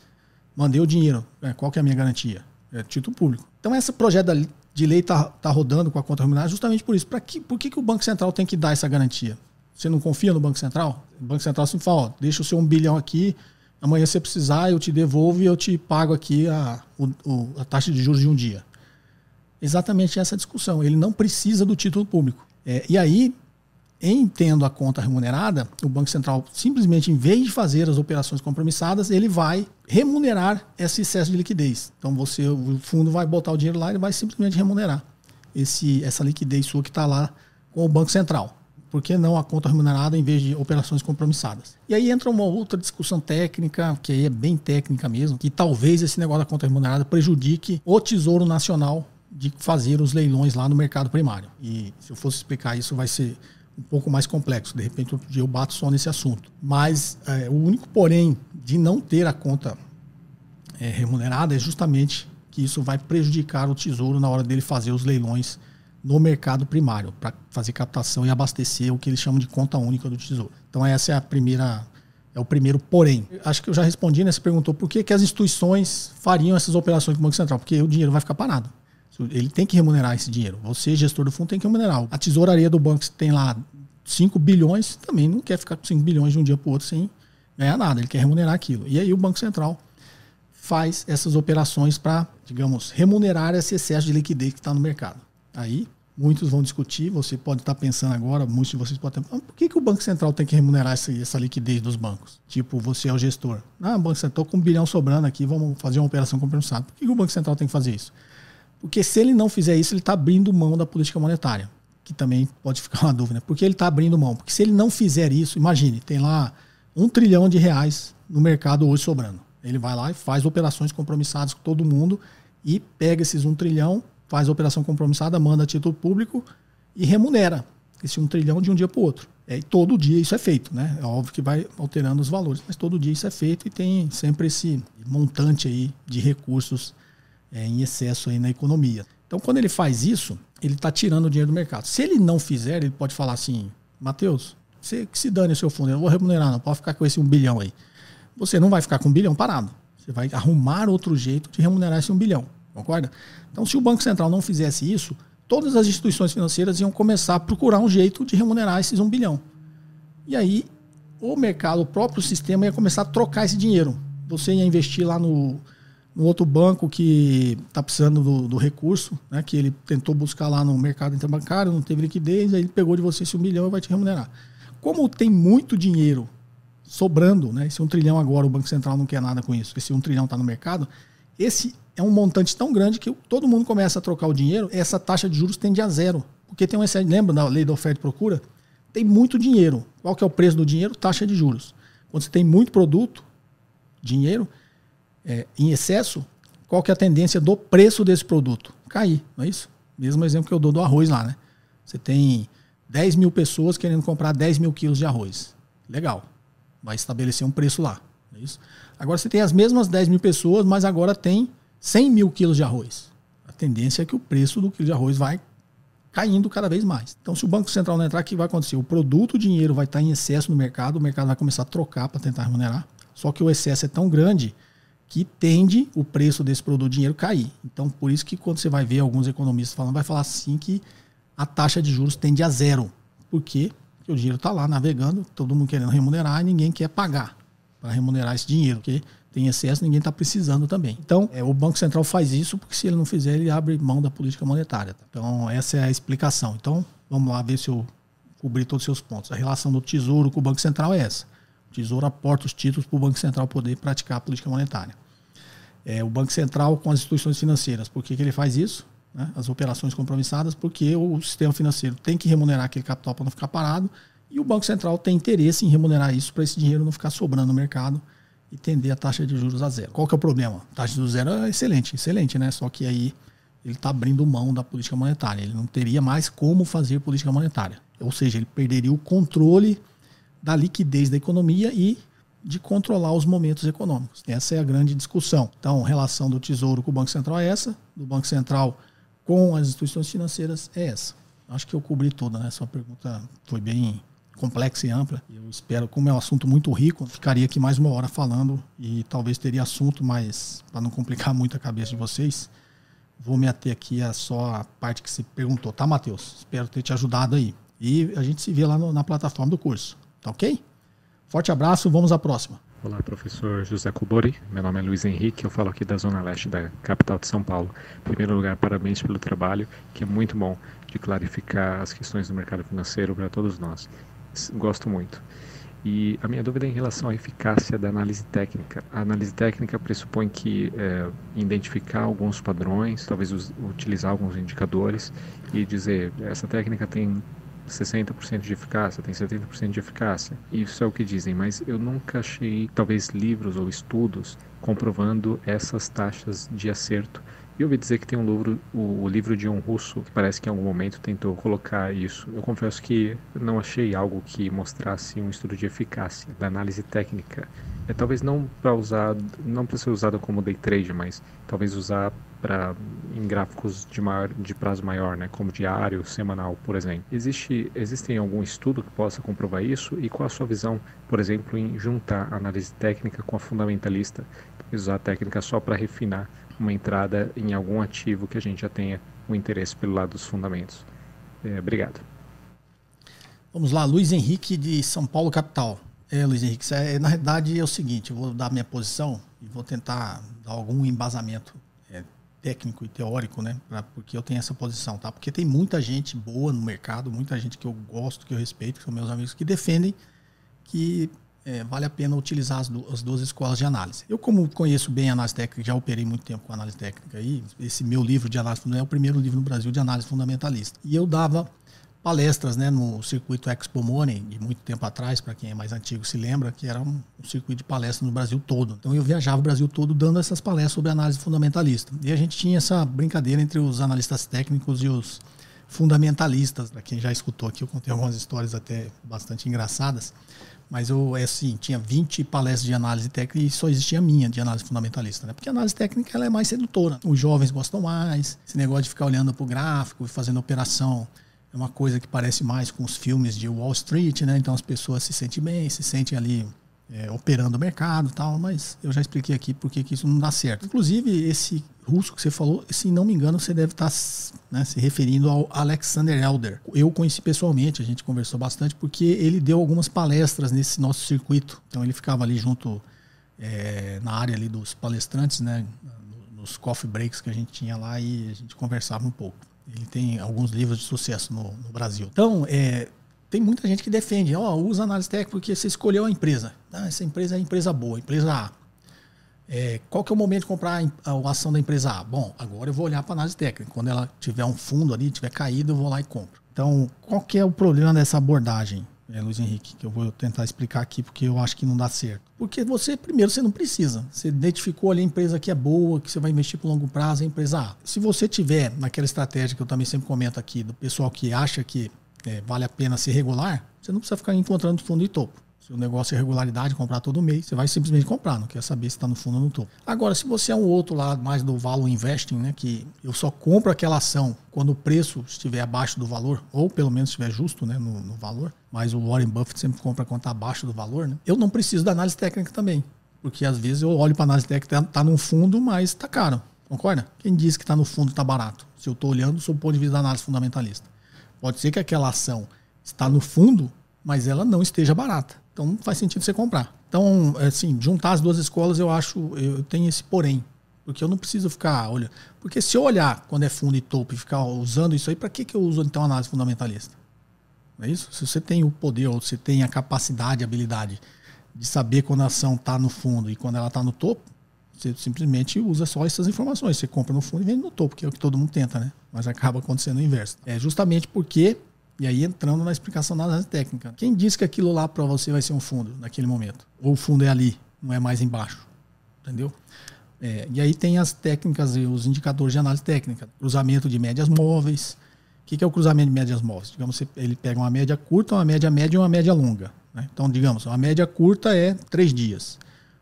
mandei o dinheiro. É, qual que é a minha garantia? É título público. Então esse projeto de lei está tá rodando com a conta remunerada justamente por isso. Que, por que, que o Banco Central tem que dar essa garantia? Você não confia no Banco Central? O Banco Central sempre fala, ó, deixa o seu um bilhão aqui, amanhã você precisar, eu te devolvo e eu te pago aqui a, o, a taxa de juros de um dia. Exatamente essa discussão. Ele não precisa do título público. É, e aí, em tendo a conta remunerada, o Banco Central simplesmente, em vez de fazer as operações compromissadas, ele vai remunerar esse excesso de liquidez. Então você, o fundo vai botar o dinheiro lá e vai simplesmente remunerar esse, essa liquidez sua que está lá com o Banco Central. Por que não a conta remunerada em vez de operações compromissadas? E aí entra uma outra discussão técnica, que aí é bem técnica mesmo, que talvez esse negócio da conta remunerada prejudique o Tesouro Nacional de fazer os leilões lá no mercado primário. E se eu fosse explicar isso, vai ser um pouco mais complexo. De repente, outro dia eu bato só nesse assunto. Mas é, o único, porém, de não ter a conta é, remunerada é justamente que isso vai prejudicar o tesouro na hora dele fazer os leilões no mercado primário, para fazer captação e abastecer o que eles chamam de conta única do tesouro. Então, essa é a primeira. É o primeiro porém. Acho que eu já respondi, né? Você perguntou por que, que as instituições fariam essas operações com o Banco Central. Porque o dinheiro vai ficar parado. Ele tem que remunerar esse dinheiro. Você, gestor do fundo, tem que remunerar. A tesouraria do banco, tem lá 5 bilhões, também não quer ficar com 5 bilhões de um dia para o outro sem ganhar nada. Ele quer remunerar aquilo. E aí o Banco Central faz essas operações para, digamos, remunerar esse excesso de liquidez que está no mercado. Aí muitos vão discutir, você pode estar pensando agora, muitos de vocês podem estar por que, que o Banco Central tem que remunerar essa, essa liquidez dos bancos? Tipo, você é o gestor. Ah, o Banco Central, com um bilhão sobrando aqui, vamos fazer uma operação compensada. Por que, que o Banco Central tem que fazer isso? Porque se ele não fizer isso, ele está abrindo mão da política monetária, que também pode ficar uma dúvida. Por que ele está abrindo mão? Porque se ele não fizer isso, imagine, tem lá um trilhão de reais no mercado hoje sobrando. Ele vai lá e faz operações compromissadas com todo mundo e pega esses um trilhão, faz a operação compromissada, manda título público e remunera esse um trilhão de um dia para o outro. É, e todo dia isso é feito, né? É óbvio que vai alterando os valores, mas todo dia isso é feito e tem sempre esse montante aí de recursos é, em excesso aí na economia. Então, quando ele faz isso, ele está tirando o dinheiro do mercado. Se ele não fizer, ele pode falar assim: Matheus, você que se dane o seu fundo, eu vou remunerar, não, pode ficar com esse um bilhão aí. Você não vai ficar com um bilhão parado. Você vai arrumar outro jeito de remunerar esse um bilhão. Concorda? Então, se o Banco Central não fizesse isso, todas as instituições financeiras iam começar a procurar um jeito de remunerar esses um bilhão. E aí, o mercado, o próprio sistema ia começar a trocar esse dinheiro. Você ia investir lá no, no outro banco que está precisando do, do, recurso, né, que ele tentou buscar lá no mercado interbancário, não teve liquidez, aí ele pegou de você esse um milhão e vai te remunerar. Como tem muito dinheiro sobrando, né, esse um trilhão agora, o Banco Central não quer nada com isso, esse um trilhão está no mercado, esse é um montante tão grande que todo mundo começa a trocar o dinheiro, essa taxa de juros tende a zero. Porque tem um excesso, lembra da lei da oferta e procura? Tem muito dinheiro. Qual que é o preço do dinheiro? Taxa de juros. Quando você tem muito produto, dinheiro, é, em excesso, qual que é a tendência do preço desse produto? Cair, não é isso? Mesmo exemplo que eu dou do arroz lá, né? Você tem 10 mil pessoas querendo comprar 10 mil quilos de arroz. Legal. Vai estabelecer um preço lá. É isso? Agora você tem as mesmas 10 mil pessoas, mas agora tem 100 mil quilos de arroz. A tendência é que o preço do quilo de arroz vai caindo cada vez mais. Então, se o Banco Central não entrar, o que vai acontecer? O produto, o dinheiro vai estar em excesso no mercado, o mercado vai começar a trocar para tentar remunerar. Só que o excesso é tão grande que tende o preço desse produto dinheiro cair. Então, por isso que quando você vai ver alguns economistas falando, vai falar assim que a taxa de juros tende a zero. Por quê? Porque o dinheiro está lá navegando, todo mundo querendo remunerar e ninguém quer pagar para remunerar esse dinheiro, porque tem excesso, ninguém está precisando também. Então, é, o Banco Central faz isso porque se ele não fizer, ele abre mão da política monetária. Então, essa é a explicação. Então, vamos lá ver se eu cobri todos os seus pontos. A relação do Tesouro com o Banco Central é essa. Tesouro aporta os títulos para o Banco Central poder praticar a política monetária. É, o Banco Central com as instituições financeiras. Por que, que ele faz isso? Né? As operações compromissadas, porque o sistema financeiro tem que remunerar aquele capital para não ficar parado E o Banco Central tem interesse em remunerar isso para esse dinheiro não ficar sobrando no mercado e tender a taxa de juros a zero. Qual que é o problema? A taxa juros zero é excelente, excelente, né? Só que aí ele está abrindo mão da política monetária. Ele não teria mais como fazer política monetária. Ou seja, ele perderia o controle da liquidez da economia e de controlar os momentos econômicos. Essa é a grande discussão. Então, relação do Tesouro com o Banco Central é essa, do Banco Central com as instituições financeiras é essa. Acho que eu cobri tudo, né? Sua pergunta foi bem complexa e ampla. Eu espero, como é um assunto muito rico, ficaria aqui mais uma hora falando e talvez teria assunto, mas para não complicar muito a cabeça de vocês, vou me ater aqui a só a parte que se perguntou, tá, Matheus? Espero ter te ajudado aí. E a gente se vê lá no, na plataforma do curso, tá ok? Forte abraço, vamos à próxima. Olá, professor José Cubori. Meu nome é Luiz Henrique, eu falo aqui da Zona Leste da capital de São Paulo. Em primeiro lugar, parabéns pelo trabalho, que é muito bom de clarificar as questões do mercado financeiro para todos nós. Gosto muito. E a minha dúvida é em relação à eficácia da análise técnica. A análise técnica pressupõe que é, identificar alguns padrões, talvez us, utilizar alguns indicadores e dizer essa técnica tem 60% de eficácia, tem 70% de eficácia. Isso é o que dizem, mas eu nunca achei, talvez, livros ou estudos comprovando essas taxas de acerto. E ouvi dizer que tem um livro, o, livro de um russo, que parece que em algum momento tentou colocar isso. Eu confesso que não achei algo que mostrasse um estudo de eficácia da análise técnica. É talvez não para usar, não para ser usado como day trade, mas talvez usar para em gráficos de, maior, de prazo maior, né, como diário, semanal, por exemplo. Existe existem algum estudo que possa comprovar isso e qual a sua visão, por exemplo, em juntar a análise técnica com a fundamentalista, usar a técnica só para refinar uma entrada em algum ativo que a gente já tenha um interesse pelo lado dos fundamentos. É, obrigado. Vamos lá, Luiz Henrique de São Paulo capital. É, Luiz Henrique, é, na realidade é o seguinte, eu vou dar minha posição e vou tentar dar algum embasamento técnico e teórico, né? Pra, porque eu tenho essa posição, tá? Porque tem muita gente boa no mercado, muita gente que eu gosto, que eu respeito, que são meus amigos, que defendem que é, vale a pena utilizar as, as, duas escolas de análise. Eu, como conheço bem a análise técnica, já operei muito tempo com análise técnica aí, esse meu livro de análise fundamental é o primeiro livro no Brasil de análise fundamentalista. E eu dava palestras né, no circuito Expo Money, de muito tempo atrás, para quem é mais antigo se lembra, que era um, um, circuito de palestras no Brasil todo. Então eu viajava o Brasil todo dando essas palestras sobre análise fundamentalista. E a gente tinha essa brincadeira entre os analistas técnicos e os fundamentalistas. Para quem já escutou aqui, eu contei algumas histórias até bastante engraçadas. Mas eu, é assim, tinha 20 palestras de análise técnica e só existia a minha de análise fundamentalista, né? Porque a análise técnica ela é mais sedutora. Os jovens gostam mais, esse negócio de ficar olhando para o gráfico e fazendo operação é uma coisa que parece mais com os filmes de Wall Street, né? Então as pessoas se sentem bem, se sentem ali é, operando o mercado tal, mas eu já expliquei aqui porque que isso não dá certo. Inclusive, esse russo que você falou, se não me engano, você deve estar né, se referindo ao Alexander Elder. Eu conheci pessoalmente, a gente conversou bastante, porque ele deu algumas palestras nesse nosso circuito. Então ele ficava ali junto é, na área ali dos palestrantes, né? Nos coffee breaks que a gente tinha lá e a gente conversava um pouco. Ele tem alguns livros de sucesso no, no Brasil. Então, é, tem muita gente que defende, ó, oh, usa análise técnica porque você escolheu a empresa. Ah, essa empresa é a empresa boa, empresa A. É, qual que é o momento de comprar a, a ação da empresa A? Bom, agora eu vou olhar para a análise técnica. Quando ela tiver um fundo ali, tiver caído, eu vou lá e compro. Então, qual que é o problema dessa abordagem? é, Luiz Henrique, que eu vou tentar explicar aqui porque eu acho que não dá certo. Porque você, primeiro, você não precisa. Você identificou ali a empresa que é boa, que você vai investir por longo prazo, é a empresa A. Se você tiver naquela estratégia que eu também sempre comento aqui, do pessoal que acha que é, vale a pena ser regular, você não precisa ficar encontrando fundo de topo. Se o negócio é regularidade, comprar todo mês, você vai simplesmente comprar, não quer saber se está no fundo ou no topo. Agora, se você é um outro lado mais do value investing, né, que eu só compro aquela ação quando o preço estiver abaixo do valor, ou pelo menos estiver justo né, no, no valor, mas o Warren Buffett sempre compra quando está abaixo do valor, né, eu não preciso da análise técnica também. Porque às vezes eu olho para a análise técnica, está tá no fundo, mas está caro. Concorda? Quem diz que está no fundo está barato? Se eu estou olhando sob o ponto de vista da análise fundamentalista. Pode ser que aquela ação está no fundo, mas ela não esteja barata. Então não faz sentido você comprar. Então, assim, juntar as duas escolas, eu acho, eu tenho esse porém. Porque eu não preciso ficar, olha. Porque se eu olhar quando é fundo e topo e ficar usando isso aí, para que, que eu uso então análise fundamentalista? Não é isso? Se você tem o poder, ou você tem a capacidade, a habilidade de saber quando a ação está no fundo e quando ela está no topo, você simplesmente usa só essas informações. Você compra no fundo e vende no topo, que é o que todo mundo tenta, né? Mas acaba acontecendo o inverso. É justamente porque E aí entrando na explicação da análise técnica. Quem disse que aquilo lá para você vai ser um fundo naquele momento? Ou o fundo é ali, não é mais embaixo? Entendeu? É, e aí tem as técnicas e os indicadores de análise técnica. Cruzamento de médias móveis. O que, que é o cruzamento de médias móveis? Digamos, ele pega uma média curta, uma média média e uma média longa. Né? Então, digamos, uma média curta é três dias.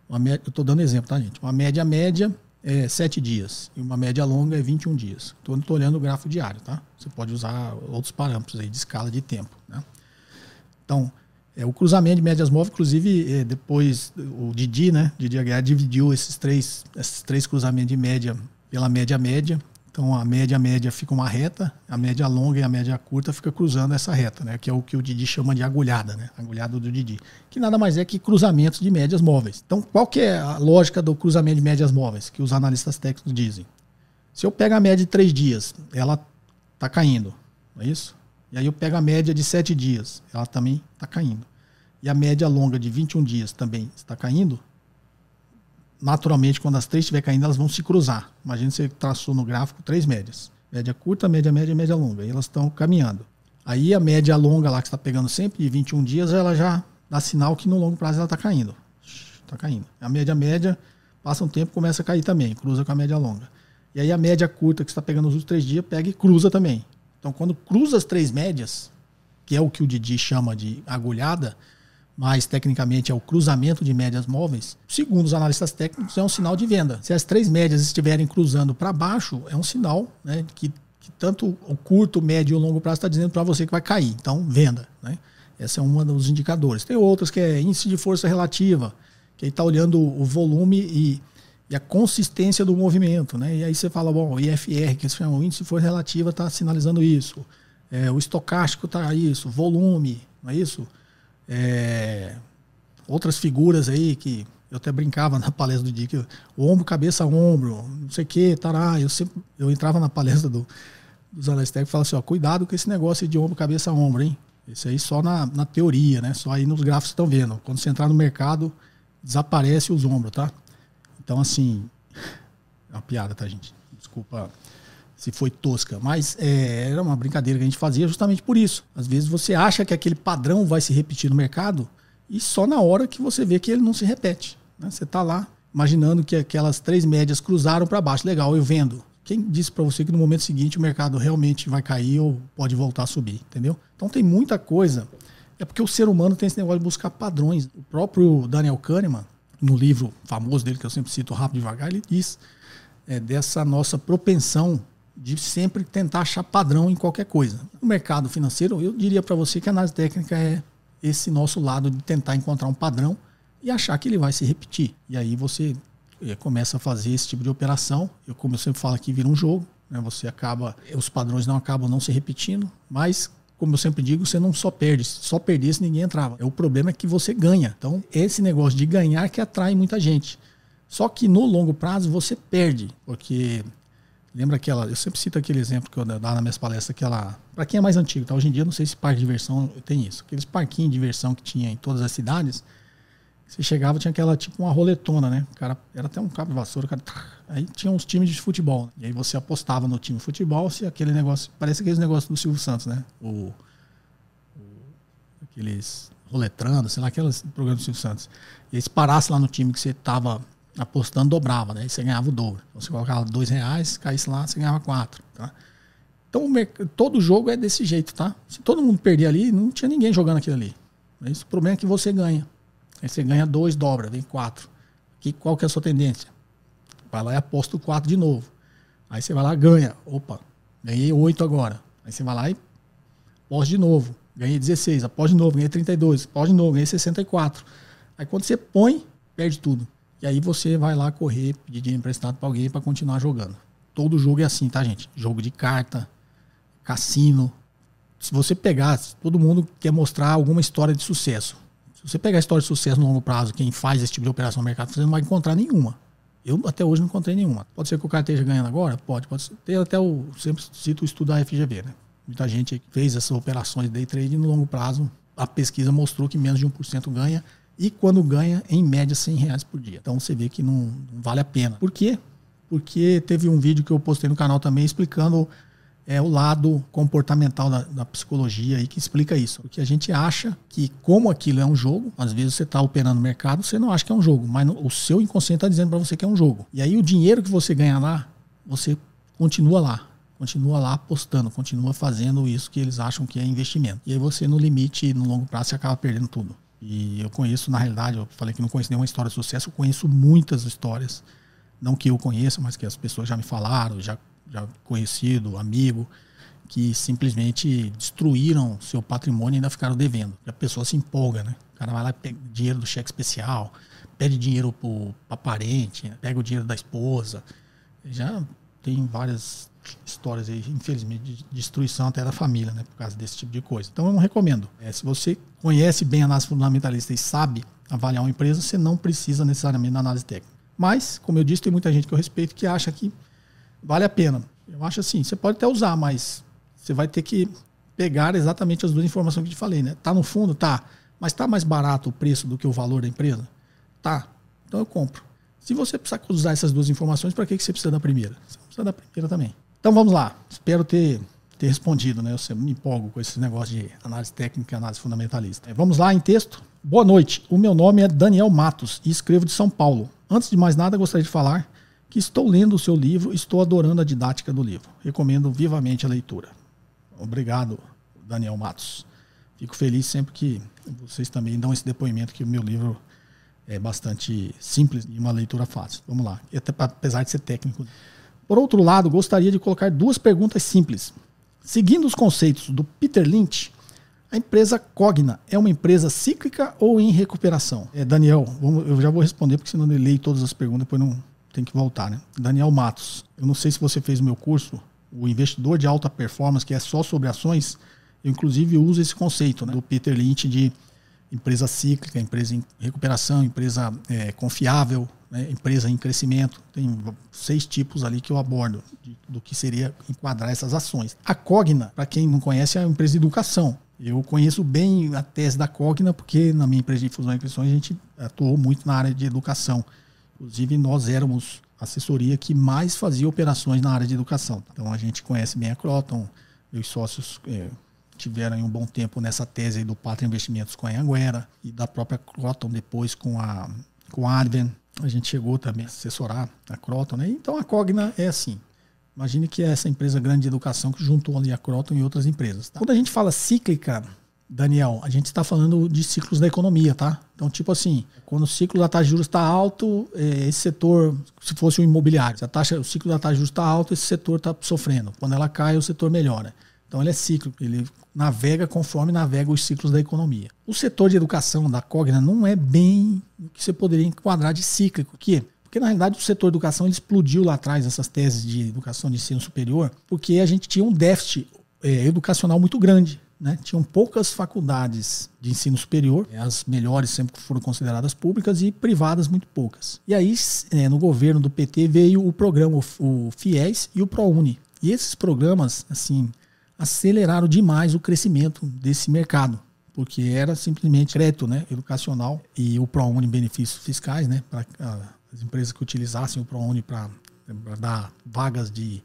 Uma média, eu estou dando exemplo, tá, gente? Uma média média é 7 dias e uma média longa é 21 dias. Estou olhando o gráfico diário, tá? Você pode usar outros parâmetros aí de escala de tempo. Né? Então, é, o cruzamento de médias móveis, inclusive, é, depois o Didi, né? Didi Aguiar dividiu esses três, esses três cruzamentos de média pela média média então a média média fica uma reta, a média longa e a média curta fica cruzando essa reta, né? Que é o que o Didi chama de agulhada, né? Agulhada do Didi, que nada mais é que cruzamentos de médias móveis. Então qual que é a lógica do cruzamento de médias móveis que os analistas técnicos dizem? Se eu pego a média de três dias, ela está caindo, não é isso? E aí eu pego a média de sete dias, ela também está caindo. E a média longa de 21 dias também está caindo, naturalmente, quando as três estiver caindo, elas vão se cruzar. Imagina você traçou no gráfico três médias. Média curta, média média e média longa. E elas estão caminhando. Aí a média longa lá que está pegando sempre, de 21 dias, ela já dá sinal que no longo prazo ela está caindo. Está caindo. A média média, passa um tempo começa a cair também, cruza com a média longa. E aí a média curta que está pegando os últimos três dias, pega e cruza também. Então quando cruza as três médias, que é o que o Didi chama de agulhada, mas tecnicamente é o cruzamento de médias móveis, segundo os analistas técnicos, é um sinal de venda. Se as três médias estiverem cruzando para baixo, é um sinal né, que, que, tanto o curto, médio e o longo prazo está dizendo para você que vai cair. Então, venda. Né? Esse é um dos indicadores. Tem outros que é índice de força relativa, que aí está olhando o volume e, e, a consistência do movimento. Né? E aí você fala, bom, o IFR, que se chama o índice de força relativa, está sinalizando isso. É, o estocástico está isso, volume, não é isso? É, outras figuras aí que eu até brincava na palestra do o ombro, cabeça, ombro, não sei o que, tará. Eu sempre eu entrava na palestra do, dos analistas e falava assim, ó, cuidado com esse negócio de ombro, cabeça, ombro, hein? Isso aí só na, na teoria, né? Só aí nos gráficos estão vendo. Quando você entrar no mercado, desaparece os ombros, tá? Então, assim, é uma piada, tá, gente? Desculpa se foi tosca, mas é, era uma brincadeira que a gente fazia justamente por isso. Às vezes você acha que aquele padrão vai se repetir no mercado e só na hora que você vê que ele não se repete. Né? Você está lá imaginando que aquelas três médias cruzaram para baixo, legal, eu vendo. Quem disse para você que no momento seguinte o mercado realmente vai cair ou pode voltar a subir, entendeu? Então tem muita coisa. É porque o ser humano tem esse negócio de buscar padrões. O próprio Daniel Kahneman, no livro famoso dele, que eu sempre cito rápido e devagar, ele diz é, dessa nossa propensão de sempre tentar achar padrão em qualquer coisa. No mercado financeiro, eu diria para você que a análise técnica é esse nosso lado de tentar encontrar um padrão e achar que ele vai se repetir. E aí você eh, começa a fazer esse tipo de operação. Eu, como eu sempre falo aqui, vira um jogo. Né? Você acaba, os padrões não acabam não se repetindo, mas como eu sempre digo, você não só perde, só perdesse ninguém entrava. O problema é que você ganha. Então, esse negócio de ganhar que atrai muita gente. Só que no longo prazo você perde, porque Lembra aquela, eu sempre cito aquele exemplo que eu dava nas minhas palestras, aquela, para quem é mais antigo, tá? Hoje em dia não sei se parque de diversão tem isso. Aqueles parquinhos de diversão que tinha em todas as cidades, você chegava, tinha aquela tipo uma roletona, né? O cara era até um cabo de vassoura, cara, aí tinha uns times de futebol. Né? E aí você apostava no time de futebol, se aquele negócio, parece aqueles negócios do Silvio Santos, né? O aqueles roletrando, sei lá, aqueles programas do Silvio Santos. E aí se parasse lá no time que você tava apostando dobrava, né? E você ganhava o dobro. Então, você colocava dois reais, caísse lá, você ganhava quatro, tá? Então todo jogo é desse jeito, tá? Se todo mundo perder ali, não tinha ninguém jogando aquilo ali. Mas o problema é que você ganha. Aí você ganha dois, dobra, vem quatro. Que, qual que é a sua tendência? Vai lá e aposta o quatro de novo. Aí você vai lá ganha. Opa, ganhei oito agora. Aí você vai lá e aposta de novo. Ganhei 16, aposta de novo, ganhei 32, aposta de novo, ganhei 64. Aí quando você põe, perde tudo. E aí você vai lá correr, pedir dinheiro emprestado para alguém para continuar jogando. Todo jogo é assim, tá, gente? Jogo de carta, cassino. Se você pegar, todo mundo quer mostrar alguma história de sucesso. Se você pegar a história de sucesso no longo prazo, quem faz esse tipo de operação no mercado, você não vai encontrar nenhuma. Eu até hoje não encontrei nenhuma. Pode ser que o cara esteja ganhando agora? Pode. Pode ter até o. Sempre cito o estudo da FGV, né? Muita gente fez essas operações de day trade no longo prazo. A pesquisa mostrou que menos de 1% ganha e quando ganha, em média, 100 reais por dia. Então você vê que não, não vale a pena. Por quê? Porque teve um vídeo que eu postei no canal também explicando é o lado comportamental da, da, psicologia aí que explica isso. Porque a gente acha que, como aquilo é um jogo, às vezes você está operando no mercado, você não acha que é um jogo, mas no, o seu inconsciente está dizendo para você que é um jogo. E aí o dinheiro que você ganha lá, você continua lá. Continua lá apostando, continua fazendo isso que eles acham que é investimento. E aí você, no limite, no longo prazo, você acaba perdendo tudo. E eu conheço, na realidade, eu falei que não conheço nenhuma história de sucesso, eu conheço muitas histórias. Não que eu conheça, mas que as pessoas já me falaram, já já conhecido, amigo, que simplesmente destruíram seu patrimônio e ainda ficaram devendo. E a pessoa se empolga, né? O cara vai lá pega dinheiro do cheque especial, pede dinheiro para parente, pega o dinheiro da esposa. Já tem várias histórias aí, infelizmente, de destruição até da família, né? Por causa desse tipo de coisa. Então eu não recomendo. É, se você conhece bem a análise fundamentalista e sabe avaliar uma empresa, você não precisa necessariamente da análise técnica. Mas, como eu disse, tem muita gente que eu respeito que acha que vale a pena. Eu acho assim, você pode até usar, mas você vai ter que pegar exatamente as duas informações que eu te falei, né? Tá no fundo, tá. Mas tá mais barato o preço do que o valor da empresa? Tá. Então eu compro. Se você precisar usar essas duas informações, para que, que você precisa da primeira? Você precisa da primeira também. Então vamos lá. Espero ter, ter respondido, né? Eu sempre me empolgo com esse negócio de análise técnica e análise fundamentalista. É, vamos lá em texto. Boa noite. O meu nome é Daniel Matos e escrevo de São Paulo. Antes de mais nada, gostaria de falar que estou lendo o seu livro, estou adorando a didática do livro. Recomendo vivamente a leitura. Obrigado, Daniel Matos. Fico feliz sempre que vocês também dão esse depoimento que o meu livro é bastante simples e uma leitura fácil. Vamos lá, até apesar de ser técnico. Por outro lado, gostaria de colocar duas perguntas simples. Seguindo os conceitos do Peter Lynch, a empresa Cogna é uma empresa cíclica ou em recuperação? É, Daniel, eu já vou responder porque senão eu leio todas as perguntas, depois não, tem que voltar, né? Daniel Matos. Eu não sei se você fez o meu curso, o investidor de alta performance, que é só sobre ações. Eu, inclusive, uso esse conceito né, do Peter Lynch de empresa cíclica, empresa em recuperação, empresa é, confiável, né, empresa em crescimento. Tem seis tipos ali que eu abordo de, do que seria enquadrar essas ações. A Cogna, para quem não conhece, é uma empresa de educação. Eu conheço bem a tese da Cogna, porque na minha empresa de fusão e aquisições a gente atuou muito na área de educação. Inclusive, nós éramos a assessoria que mais fazia operações na área de educação. Então, a gente conhece bem a Croton, meus sócios é, tiveram um bom tempo nessa tese do Pátria Investimentos com a Anguera e da própria Croton depois com a, com a Adven. A gente chegou também a assessorar a Croton. Né? Então, a Cogna é assim. Imagine que é essa empresa grande de educação que juntou ali a Croton e outras empresas. Tá? Quando a gente fala cíclica, Daniel, a gente está falando de ciclos da economia, tá? Então, tipo assim, quando o ciclo da taxa de juros está alto, é, esse setor, se fosse um imobiliário, se a taxa, o ciclo da taxa de juros está alto, esse setor está sofrendo. Quando ela cai, o setor melhora. Então, ele é cíclico, ele navega conforme navega os ciclos da economia. O setor de educação da Cogna não é bem o que você poderia enquadrar de cíclico. Quê? Porque, na realidade, o setor de educação explodiu lá atrás, essas teses de educação de ensino superior, porque a gente tinha um déficit é, educacional muito grande né, tinham poucas faculdades de ensino superior, as melhores sempre foram consideradas públicas e privadas muito poucas. E aí, é, no governo do PT, veio o programa, o FIES e o ProUni. E esses programas, assim, aceleraram demais o crescimento desse mercado, porque era simplesmente crédito né, educacional e o ProUni benefícios fiscais, né, para as empresas que utilizassem o ProUni para dar vagas de,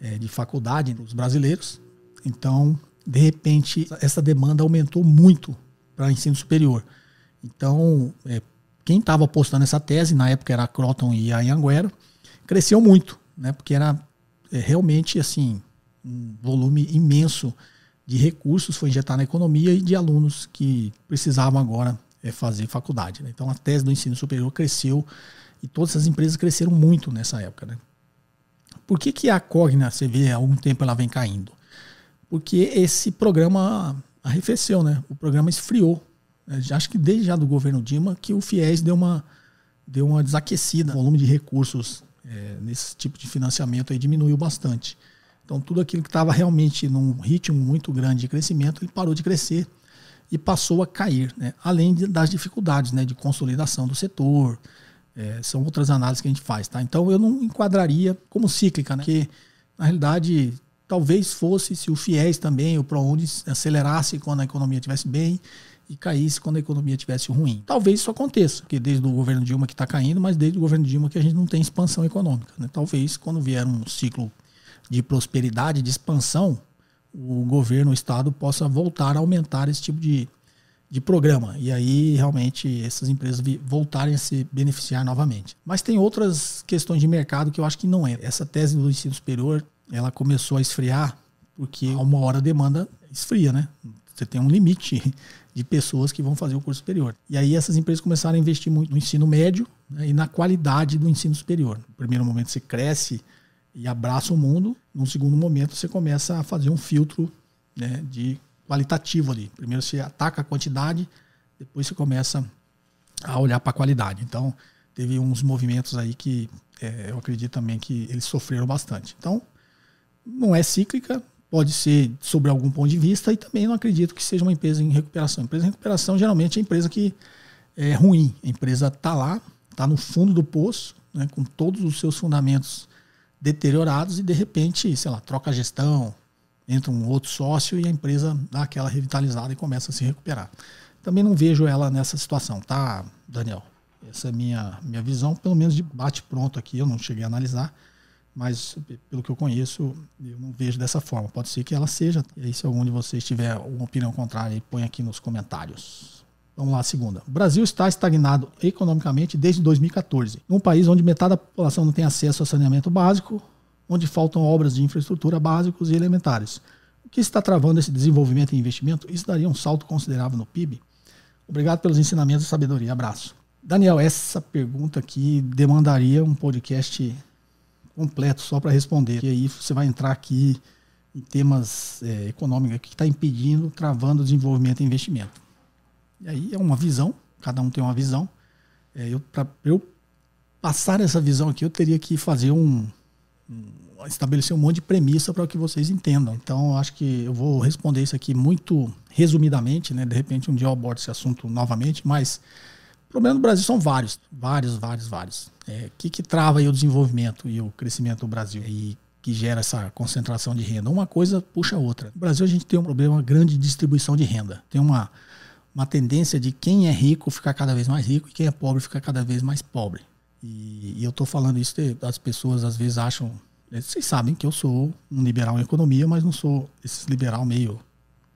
é, de faculdade para os brasileiros. Então, de repente, essa demanda aumentou muito para ensino superior. Então, é, quem estava apostando nessa tese, na época era a Croton e a Anhanguera, cresceu muito, né? porque era é, realmente assim um volume imenso de recursos foi injetado na economia e de alunos que precisavam agora é, fazer faculdade. Né? Então, a tese do ensino superior cresceu e todas essas empresas cresceram muito nessa época. Né? Por que, que a Cogna, você vê, há algum tempo ela vem caindo? porque esse programa arrefeceu, né? O programa esfriou. Acho que desde já do governo Dilma que o FIES deu uma, deu uma desaquecida. O volume de recursos é, nesse tipo de financiamento aí diminuiu bastante. Então tudo aquilo que estava realmente num ritmo muito grande de crescimento, ele parou de crescer e passou a cair, né? além de, das dificuldades né, de consolidação do setor. É, são outras análises que a gente faz. Tá? Então eu não enquadraria como cíclica, né? porque na realidade Talvez fosse se o FIES também, o ProUni, acelerasse quando a economia estivesse bem e caísse quando a economia estivesse ruim. Talvez isso aconteça, porque desde o governo Dilma que está caindo, mas desde o governo Dilma que a gente não tem expansão econômica. Né? Talvez quando vier um ciclo de prosperidade, de expansão, o governo, o Estado possa voltar a aumentar esse tipo de, de programa. E aí, realmente, essas empresas voltarem a se beneficiar novamente. Mas tem outras questões de mercado que eu acho que não é. Essa tese do ensino superior, ela começou a esfriar porque a uma hora a demanda esfria, né? Você tem um limite de pessoas que vão fazer o curso superior. E aí essas empresas começaram a investir muito no ensino médio né, e na qualidade do ensino superior. No primeiro momento você cresce e abraça o mundo. No segundo momento, você começa a fazer um filtro né, de qualitativo ali. Primeiro você ataca a quantidade, depois você começa a olhar para a qualidade. Então, teve uns movimentos aí que é, eu acredito também que eles sofreram bastante. Então, não é cíclica, pode ser sobre algum ponto de vista e também não acredito que seja uma empresa em recuperação. Empresa em recuperação geralmente é empresa que é ruim. A empresa está lá, está no fundo do poço, né, com todos os seus fundamentos deteriorados e de repente, sei lá, troca a gestão, entra um outro sócio e a empresa dá aquela revitalizada e começa a se recuperar. Também não vejo ela nessa situação, tá, Daniel? Essa é minha, minha visão, pelo menos de bate-pronto aqui, eu não cheguei a analisar, mas pelo que eu conheço, eu não vejo dessa forma. Pode ser que ela seja. E aí, se algum de vocês tiver uma opinião contrária, põe aqui nos comentários. Vamos lá, segunda. O Brasil está estagnado economicamente desde 2014. Num país onde metade da população não tem acesso a saneamento básico, onde faltam obras de infraestrutura básicos e elementares. O que está travando esse desenvolvimento e investimento? Isso daria um salto considerável no PIB? Obrigado pelos ensinamentos e sabedoria. Abraço. Daniel, essa pergunta aqui demandaria um podcast completo só para responder. E aí você vai entrar aqui em temas é, econômicos que está impedindo, travando o desenvolvimento e investimento. E aí é uma visão, cada um tem uma visão. É, eu, para eu passar essa visão aqui, eu teria que fazer um, um estabelecer um monte de premissa para que vocês entendam. Então, acho que eu vou responder isso aqui muito resumidamente, né? De repente, um dia eu abordo esse assunto novamente, mas o problema do Brasil são vários, vários, vários, vários. O é, que, que trava o desenvolvimento e o crescimento do Brasil? E que gera essa concentração de renda. Uma coisa puxa a outra. No Brasil, a gente tem um problema grande de distribuição de renda. Tem uma uma tendência de quem é rico ficar cada vez mais rico e quem é pobre ficar cada vez mais pobre. E, e eu estou falando isso, as pessoas às vezes acham. Né, vocês sabem que eu sou um liberal em economia, mas não sou esse liberal meio.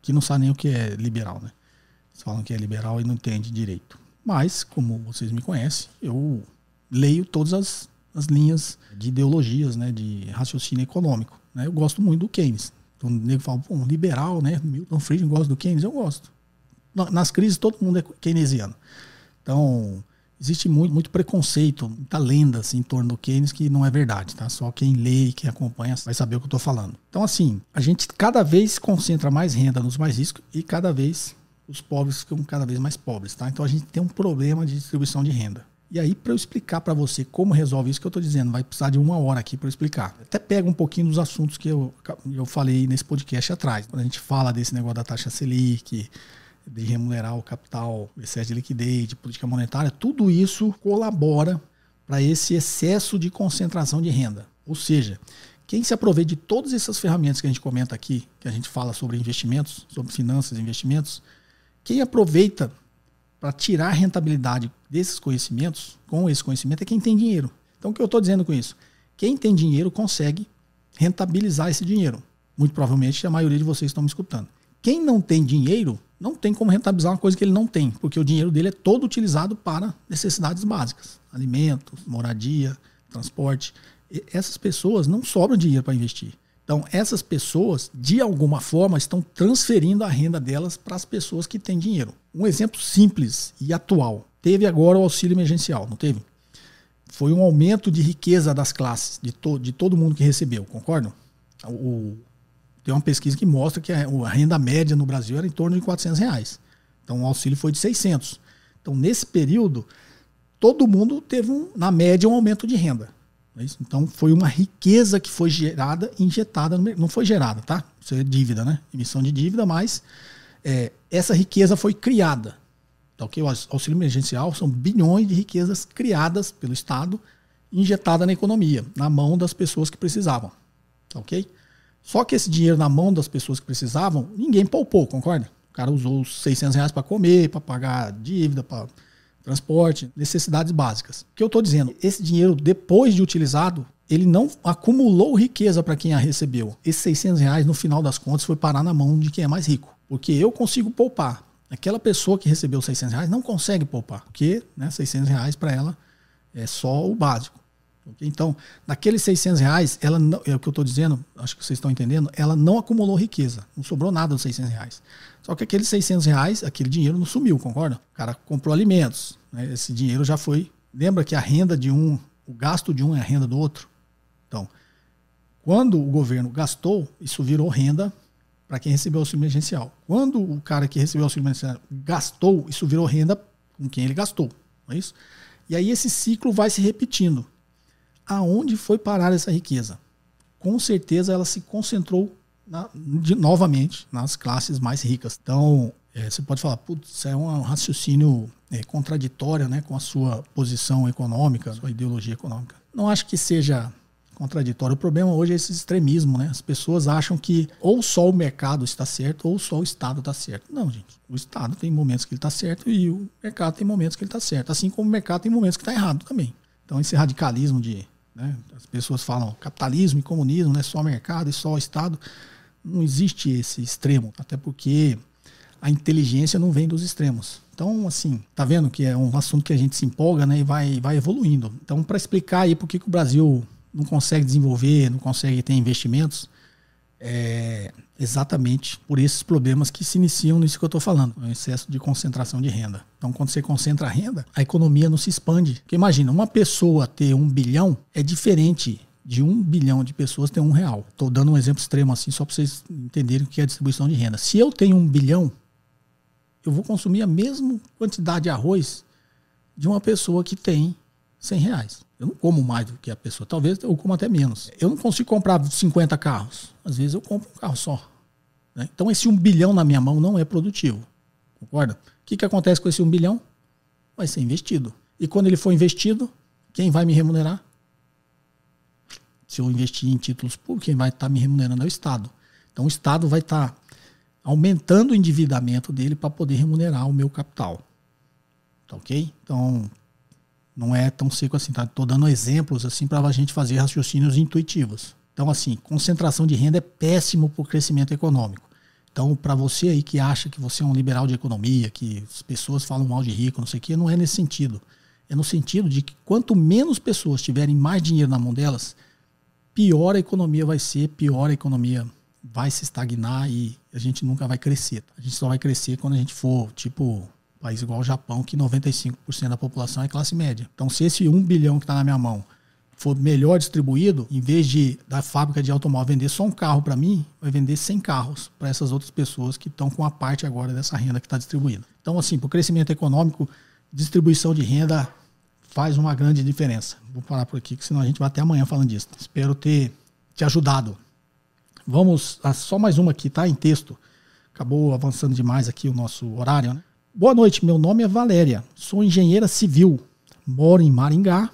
que não sabe nem o que é liberal, né? Eles falam que é liberal e não entende direito. Mas, como vocês me conhecem, eu leio todas as, as linhas de ideologias, né, de raciocínio econômico. Né? Eu gosto muito do Keynes. Então, o nego fala, pô, liberal, né? Milton Friedman gosta do Keynes, eu gosto nas crises todo mundo é keynesiano. Então, existe muito, muito preconceito, muita lenda assim, em torno do Keynes que não é verdade, tá? Só quem lê e quem acompanha vai saber o que eu estou falando. Então, assim, a gente cada vez concentra mais renda nos mais ricos e cada vez os pobres ficam cada vez mais pobres, tá? Então a gente tem um problema de distribuição de renda. E aí, para eu explicar para você como resolve isso que eu estou dizendo, vai precisar de uma hora aqui para explicar. Até pega um pouquinho dos assuntos que eu, eu falei nesse podcast atrás. Quando a gente fala desse negócio da taxa Selic, de remunerar o capital, excesso de liquidez, de política monetária, tudo isso colabora para esse excesso de concentração de renda. Ou seja, quem se aproveita de todas essas ferramentas que a gente comenta aqui, que a gente fala sobre investimentos, sobre finanças e investimentos, quem aproveita para tirar a rentabilidade desses conhecimentos, com esse conhecimento, é quem tem dinheiro. Então, o que eu estou dizendo com isso? Quem tem dinheiro consegue rentabilizar esse dinheiro. Muito provavelmente a maioria de vocês estão me escutando. Quem não tem dinheiro não tem como rentabilizar uma coisa que ele não tem, porque o dinheiro dele é todo utilizado para necessidades básicas: alimentos, moradia, transporte. E essas pessoas não sobram dinheiro para investir. Então, essas pessoas, de alguma forma, estão transferindo a renda delas para as pessoas que têm dinheiro. Um exemplo simples e atual. Teve agora o auxílio emergencial, não teve? Foi um aumento de riqueza das classes, de, to de todo mundo que recebeu, concordam? O, tem uma pesquisa que mostra que a, renda média no Brasil era em torno de 400 reais. Então o auxílio foi de 600. Então nesse período, todo mundo teve, um, na média, um aumento de renda. É então foi uma riqueza que foi gerada, injetada, no, não foi gerada, tá? Isso é dívida, né? Emissão de dívida, mas é, essa riqueza foi criada. Tá ok? O auxílio emergencial são bilhões de riquezas criadas pelo Estado, injetada na economia, na mão das pessoas que precisavam. Tá ok? Só que esse dinheiro na mão das pessoas que precisavam, ninguém poupou, concorda? O cara usou os 600 reais para comer, para pagar dívida, para transporte, necessidades básicas. O que eu estou dizendo, esse dinheiro, depois de utilizado, ele não acumulou riqueza para quem a recebeu. Esses 600 reais, no final das contas, foi parar na mão de quem é mais rico. Porque eu consigo poupar. Aquela pessoa que recebeu 600 reais não consegue poupar, porque né, 600 reais para ela é só o básico. Então, daqueles 600 reais, ela não, é o que eu estou dizendo, acho que vocês estão entendendo, ela não acumulou riqueza, não sobrou nada dos 600 reais. Só que aqueles 600 reais, aquele dinheiro não sumiu, concorda? O cara comprou alimentos, né? esse dinheiro já foi. Lembra que a renda de um, o gasto de um é a renda do outro? Então, quando o governo gastou, isso virou renda para quem recebeu o auxílio emergencial. Quando o cara que recebeu o auxílio emergencial gastou, isso virou renda com quem ele gastou. Não é isso? E aí esse ciclo vai se repetindo. Aonde foi parar essa riqueza? Com certeza ela se concentrou na, de, novamente nas classes mais ricas. Então, é, você pode falar, putz, isso é um raciocínio é, contraditório né, com a sua posição econômica, sua ideologia econômica. Não acho que seja contraditório. O problema hoje é esse extremismo, né? As pessoas acham que ou só o mercado está certo ou só o Estado está certo. Não, gente. O Estado tem momentos que ele está certo e o mercado tem momentos que ele está certo. Assim como o mercado tem momentos que está errado também. Então esse radicalismo de né, as pessoas falam capitalismo e comunismo, né, só mercado e só Estado, não existe esse extremo, até porque a inteligência não vem dos extremos. Então, assim, tá vendo que é um assunto que a gente se empolga, né, e vai, vai evoluindo. Então, para explicar aí por que, que o Brasil não consegue desenvolver, não consegue ter investimentos, é exatamente por esses problemas que se iniciam nisso que eu estou falando, o excesso de concentração de renda. Então, quando você concentra a renda, a economia não se expande. Porque imagina, uma pessoa ter um bilhão é diferente de um bilhão de pessoas ter um real. Estou dando um exemplo extremo assim, só para vocês entenderem o que é a distribuição de renda. Se eu tenho um bilhão, eu vou consumir a mesma quantidade de arroz de uma pessoa que tem 100 reais. Eu não como mais do que a pessoa. Talvez eu como até menos. Eu não consigo comprar 50 carros. Às vezes eu compro um carro só. Né? Então esse um bilhão na minha mão não é produtivo. Concorda? O que, que acontece com esse um bilhão? Vai ser investido. E quando ele for investido, quem vai me remunerar? Se eu investir em títulos públicos, quem vai estar tá me remunerando é o Estado. Então o Estado vai estar tá aumentando o endividamento dele para poder remunerar o meu capital. Tá ok? Então, não é tão seco assim, tá? Tô dando exemplos assim para a gente fazer raciocínios intuitivos. Então, assim, concentração de renda é péssimo para o crescimento econômico. Então, para você aí que acha que você é um liberal de economia, que as pessoas falam mal de rico, não sei o quê, não é nesse sentido. É no sentido de que quanto menos pessoas tiverem mais dinheiro na mão delas, pior a economia vai ser, pior a economia vai se estagnar e a gente nunca vai crescer. A gente só vai crescer quando a gente for, tipo, país igual o Japão, que 95% da população é classe média. Então, se esse 1 bilhão que está na minha mão for melhor distribuído, em vez de da fábrica de automóvel vender só um carro para mim, vai vender 100 carros para essas outras pessoas que estão com a parte agora dessa renda que está distribuída. Então, assim, para o crescimento econômico, distribuição de renda faz uma grande diferença. Vou parar por aqui, que senão a gente vai até amanhã falando disso. Espero ter te ajudado. Vamos a só mais uma aqui, tá? Em texto. Acabou avançando demais aqui o nosso horário, né? Boa noite, meu nome é Valéria, sou engenheira civil, moro em Maringá,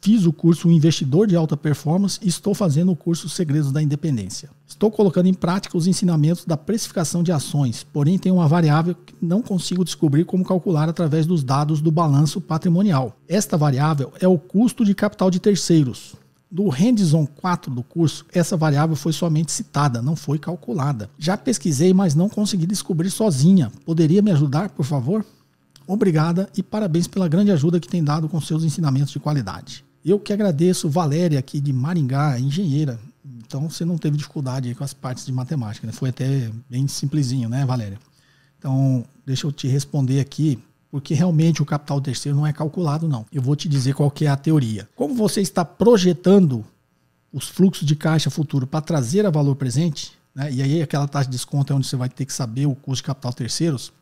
fiz o curso Investidor de Alta Performance e estou fazendo o curso Segredos da Independência. Estou colocando em prática os ensinamentos da precificação de ações, porém tem uma variável que não consigo descobrir como calcular através dos dados do balanço patrimonial. Esta variável é o custo de capital de terceiros, do Hands-on 4 do curso, essa variável foi somente citada, não foi calculada. Já pesquisei, mas não consegui descobrir sozinha. Poderia me ajudar, por favor? Obrigada e parabéns pela grande ajuda que tem dado com seus ensinamentos de qualidade. Eu que agradeço, Valéria, aqui de Maringá, engenheira. Então você não teve dificuldade com as partes de matemática, né? Foi até bem simplesinho, né, Valéria? Então, deixa eu te responder aqui porque realmente o capital terceiro não é calculado, não. Eu vou te dizer qual que é a teoria. Como você está projetando os fluxos de caixa futuro para trazer a valor presente, né, e aí aquela taxa de desconto é onde você vai ter que saber o custo de capital terceiros,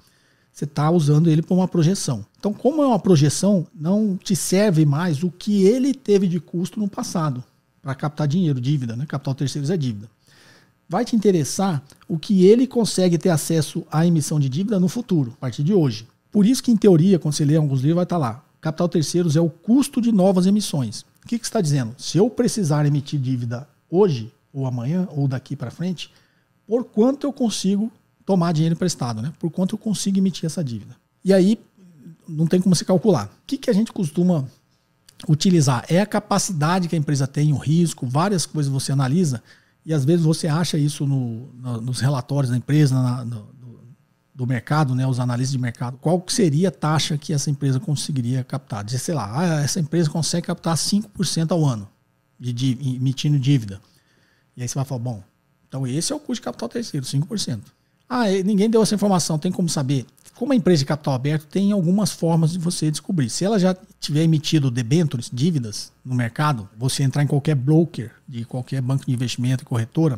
você está usando ele para uma projeção. Então, como é uma projeção, não te serve mais o que ele teve de custo no passado para captar dinheiro, dívida, né? Capital terceiros é dívida. Vai te interessar o que ele consegue ter acesso à emissão de dívida no futuro, a partir de hoje. Por isso que, em teoria, quando você lê alguns livros, vai estar lá. Capital terceiros é o custo de novas emissões. O que, que está dizendo? Se eu precisar emitir dívida hoje, ou amanhã, ou daqui para frente, por quanto eu consigo tomar dinheiro emprestado, né? Por quanto eu consigo emitir essa dívida. E aí, não tem como se calcular. O que, que a gente costuma utilizar. É a capacidade que a empresa tem, o risco, várias coisas você analisa e às vezes você acha isso no, no, nos relatórios da empresa, na, do mercado, né, os analistas de mercado, qual seria a taxa que essa empresa conseguiria captar? Dizer, sei lá, ah, essa empresa consegue captar 5% ao ano de, de, emitindo dívida. E aí você vai falar, bom, então esse é o custo de capital terceiro, 5%. Ah, ninguém deu essa informação, tem como saber? Como a empresa de capital aberto tem algumas formas de você descobrir. Se ela já tiver emitido debêntures, dívidas no mercado, você entrar em qualquer broker de qualquer banco de investimento e corretora,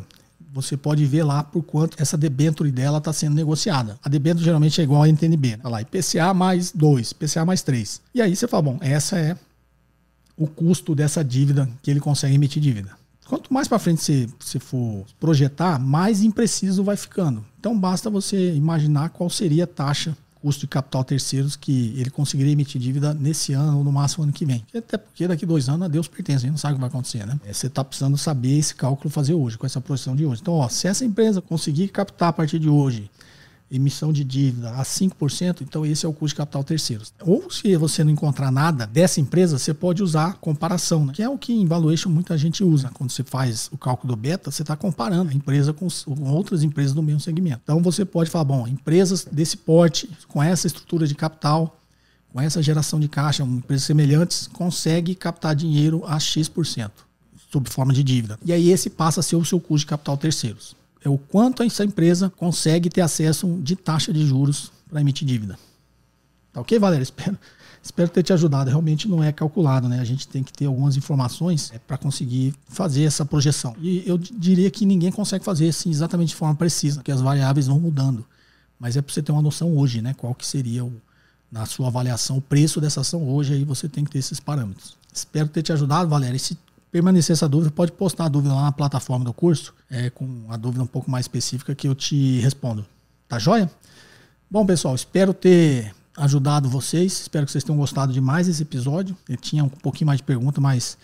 você pode ver lá por quanto essa debenture dela está sendo negociada. A debenture geralmente é igual a NTNB. Né? Olha lá, IPCA mais 2, IPCA mais 3. E aí você fala, bom, essa é o custo dessa dívida que ele consegue emitir dívida. Quanto mais para frente você, você for projetar, mais impreciso vai ficando. Então basta você imaginar qual seria a taxa custo de capital terceiros que ele conseguiria emitir dívida nesse ano ou no máximo ano que vem. Até porque daqui dois anos a Deus pertence, a gente não sabe o que vai acontecer, né? É, você está precisando saber esse cálculo fazer hoje, com essa projeção de hoje. Então, ó, se essa empresa conseguir captar a partir de hoje emissão de dívida a 5%, então esse é o custo de capital terceiros. Ou se você não encontrar nada dessa empresa, você pode usar comparação, né? que é o que em valuation muita gente usa. Quando você faz o cálculo do beta, você está comparando a empresa com, outras empresas do mesmo segmento. Então você pode falar, bom, empresas desse porte, com essa estrutura de capital, com essa geração de caixa, empresas semelhantes, consegue captar dinheiro a X%, sob forma de dívida. E aí esse passa a ser o seu custo de capital terceiros é o quanto essa empresa consegue ter acesso de taxa de juros para emitir dívida. Tá ok, Valéria? Espero, espero ter te ajudado. Realmente não é calculado, né? A gente tem que ter algumas informações é, para conseguir fazer essa projeção. E eu diria que ninguém consegue fazer assim exatamente de forma precisa, porque as variáveis vão mudando. Mas é para você ter uma noção hoje, né? Qual que seria o, na sua avaliação o preço dessa ação hoje, aí você tem que ter esses parâmetros. Espero ter te ajudado, Valéria. E se permanecer essa dúvida, pode postar a dúvida lá na plataforma do curso, é, com a dúvida um pouco mais específica que eu te respondo. Tá joia? Bom, pessoal, espero ter ajudado vocês. Espero que vocês tenham gostado de mais esse episódio. Eu tinha um pouquinho mais de pergunta, mas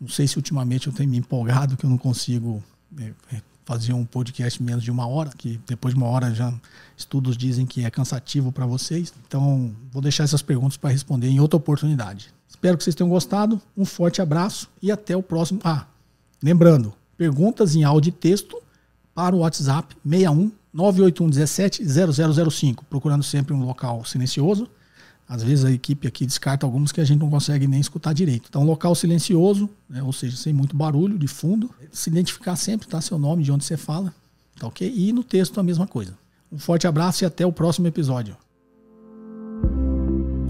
não sei se ultimamente eu tenho me empolgado que eu não consigo é, é fazer um podcast menos de uma hora, que depois de uma hora já estudos dizem que é cansativo para vocês. Então, vou deixar essas perguntas para responder em outra oportunidade. Espero que vocês tenham gostado. Um forte abraço e até o próximo. Ah, lembrando, perguntas em áudio e texto para o WhatsApp 61 981 17 0005, procurando sempre um local silencioso. Às vezes a equipe aqui descarta alguns que a gente não consegue nem escutar direito. Então, local silencioso, né, ou seja, sem muito barulho de fundo. Se identificar sempre, tá? Seu nome, de onde você fala, tá ok? E no texto a mesma coisa. Um forte abraço e até o próximo episódio.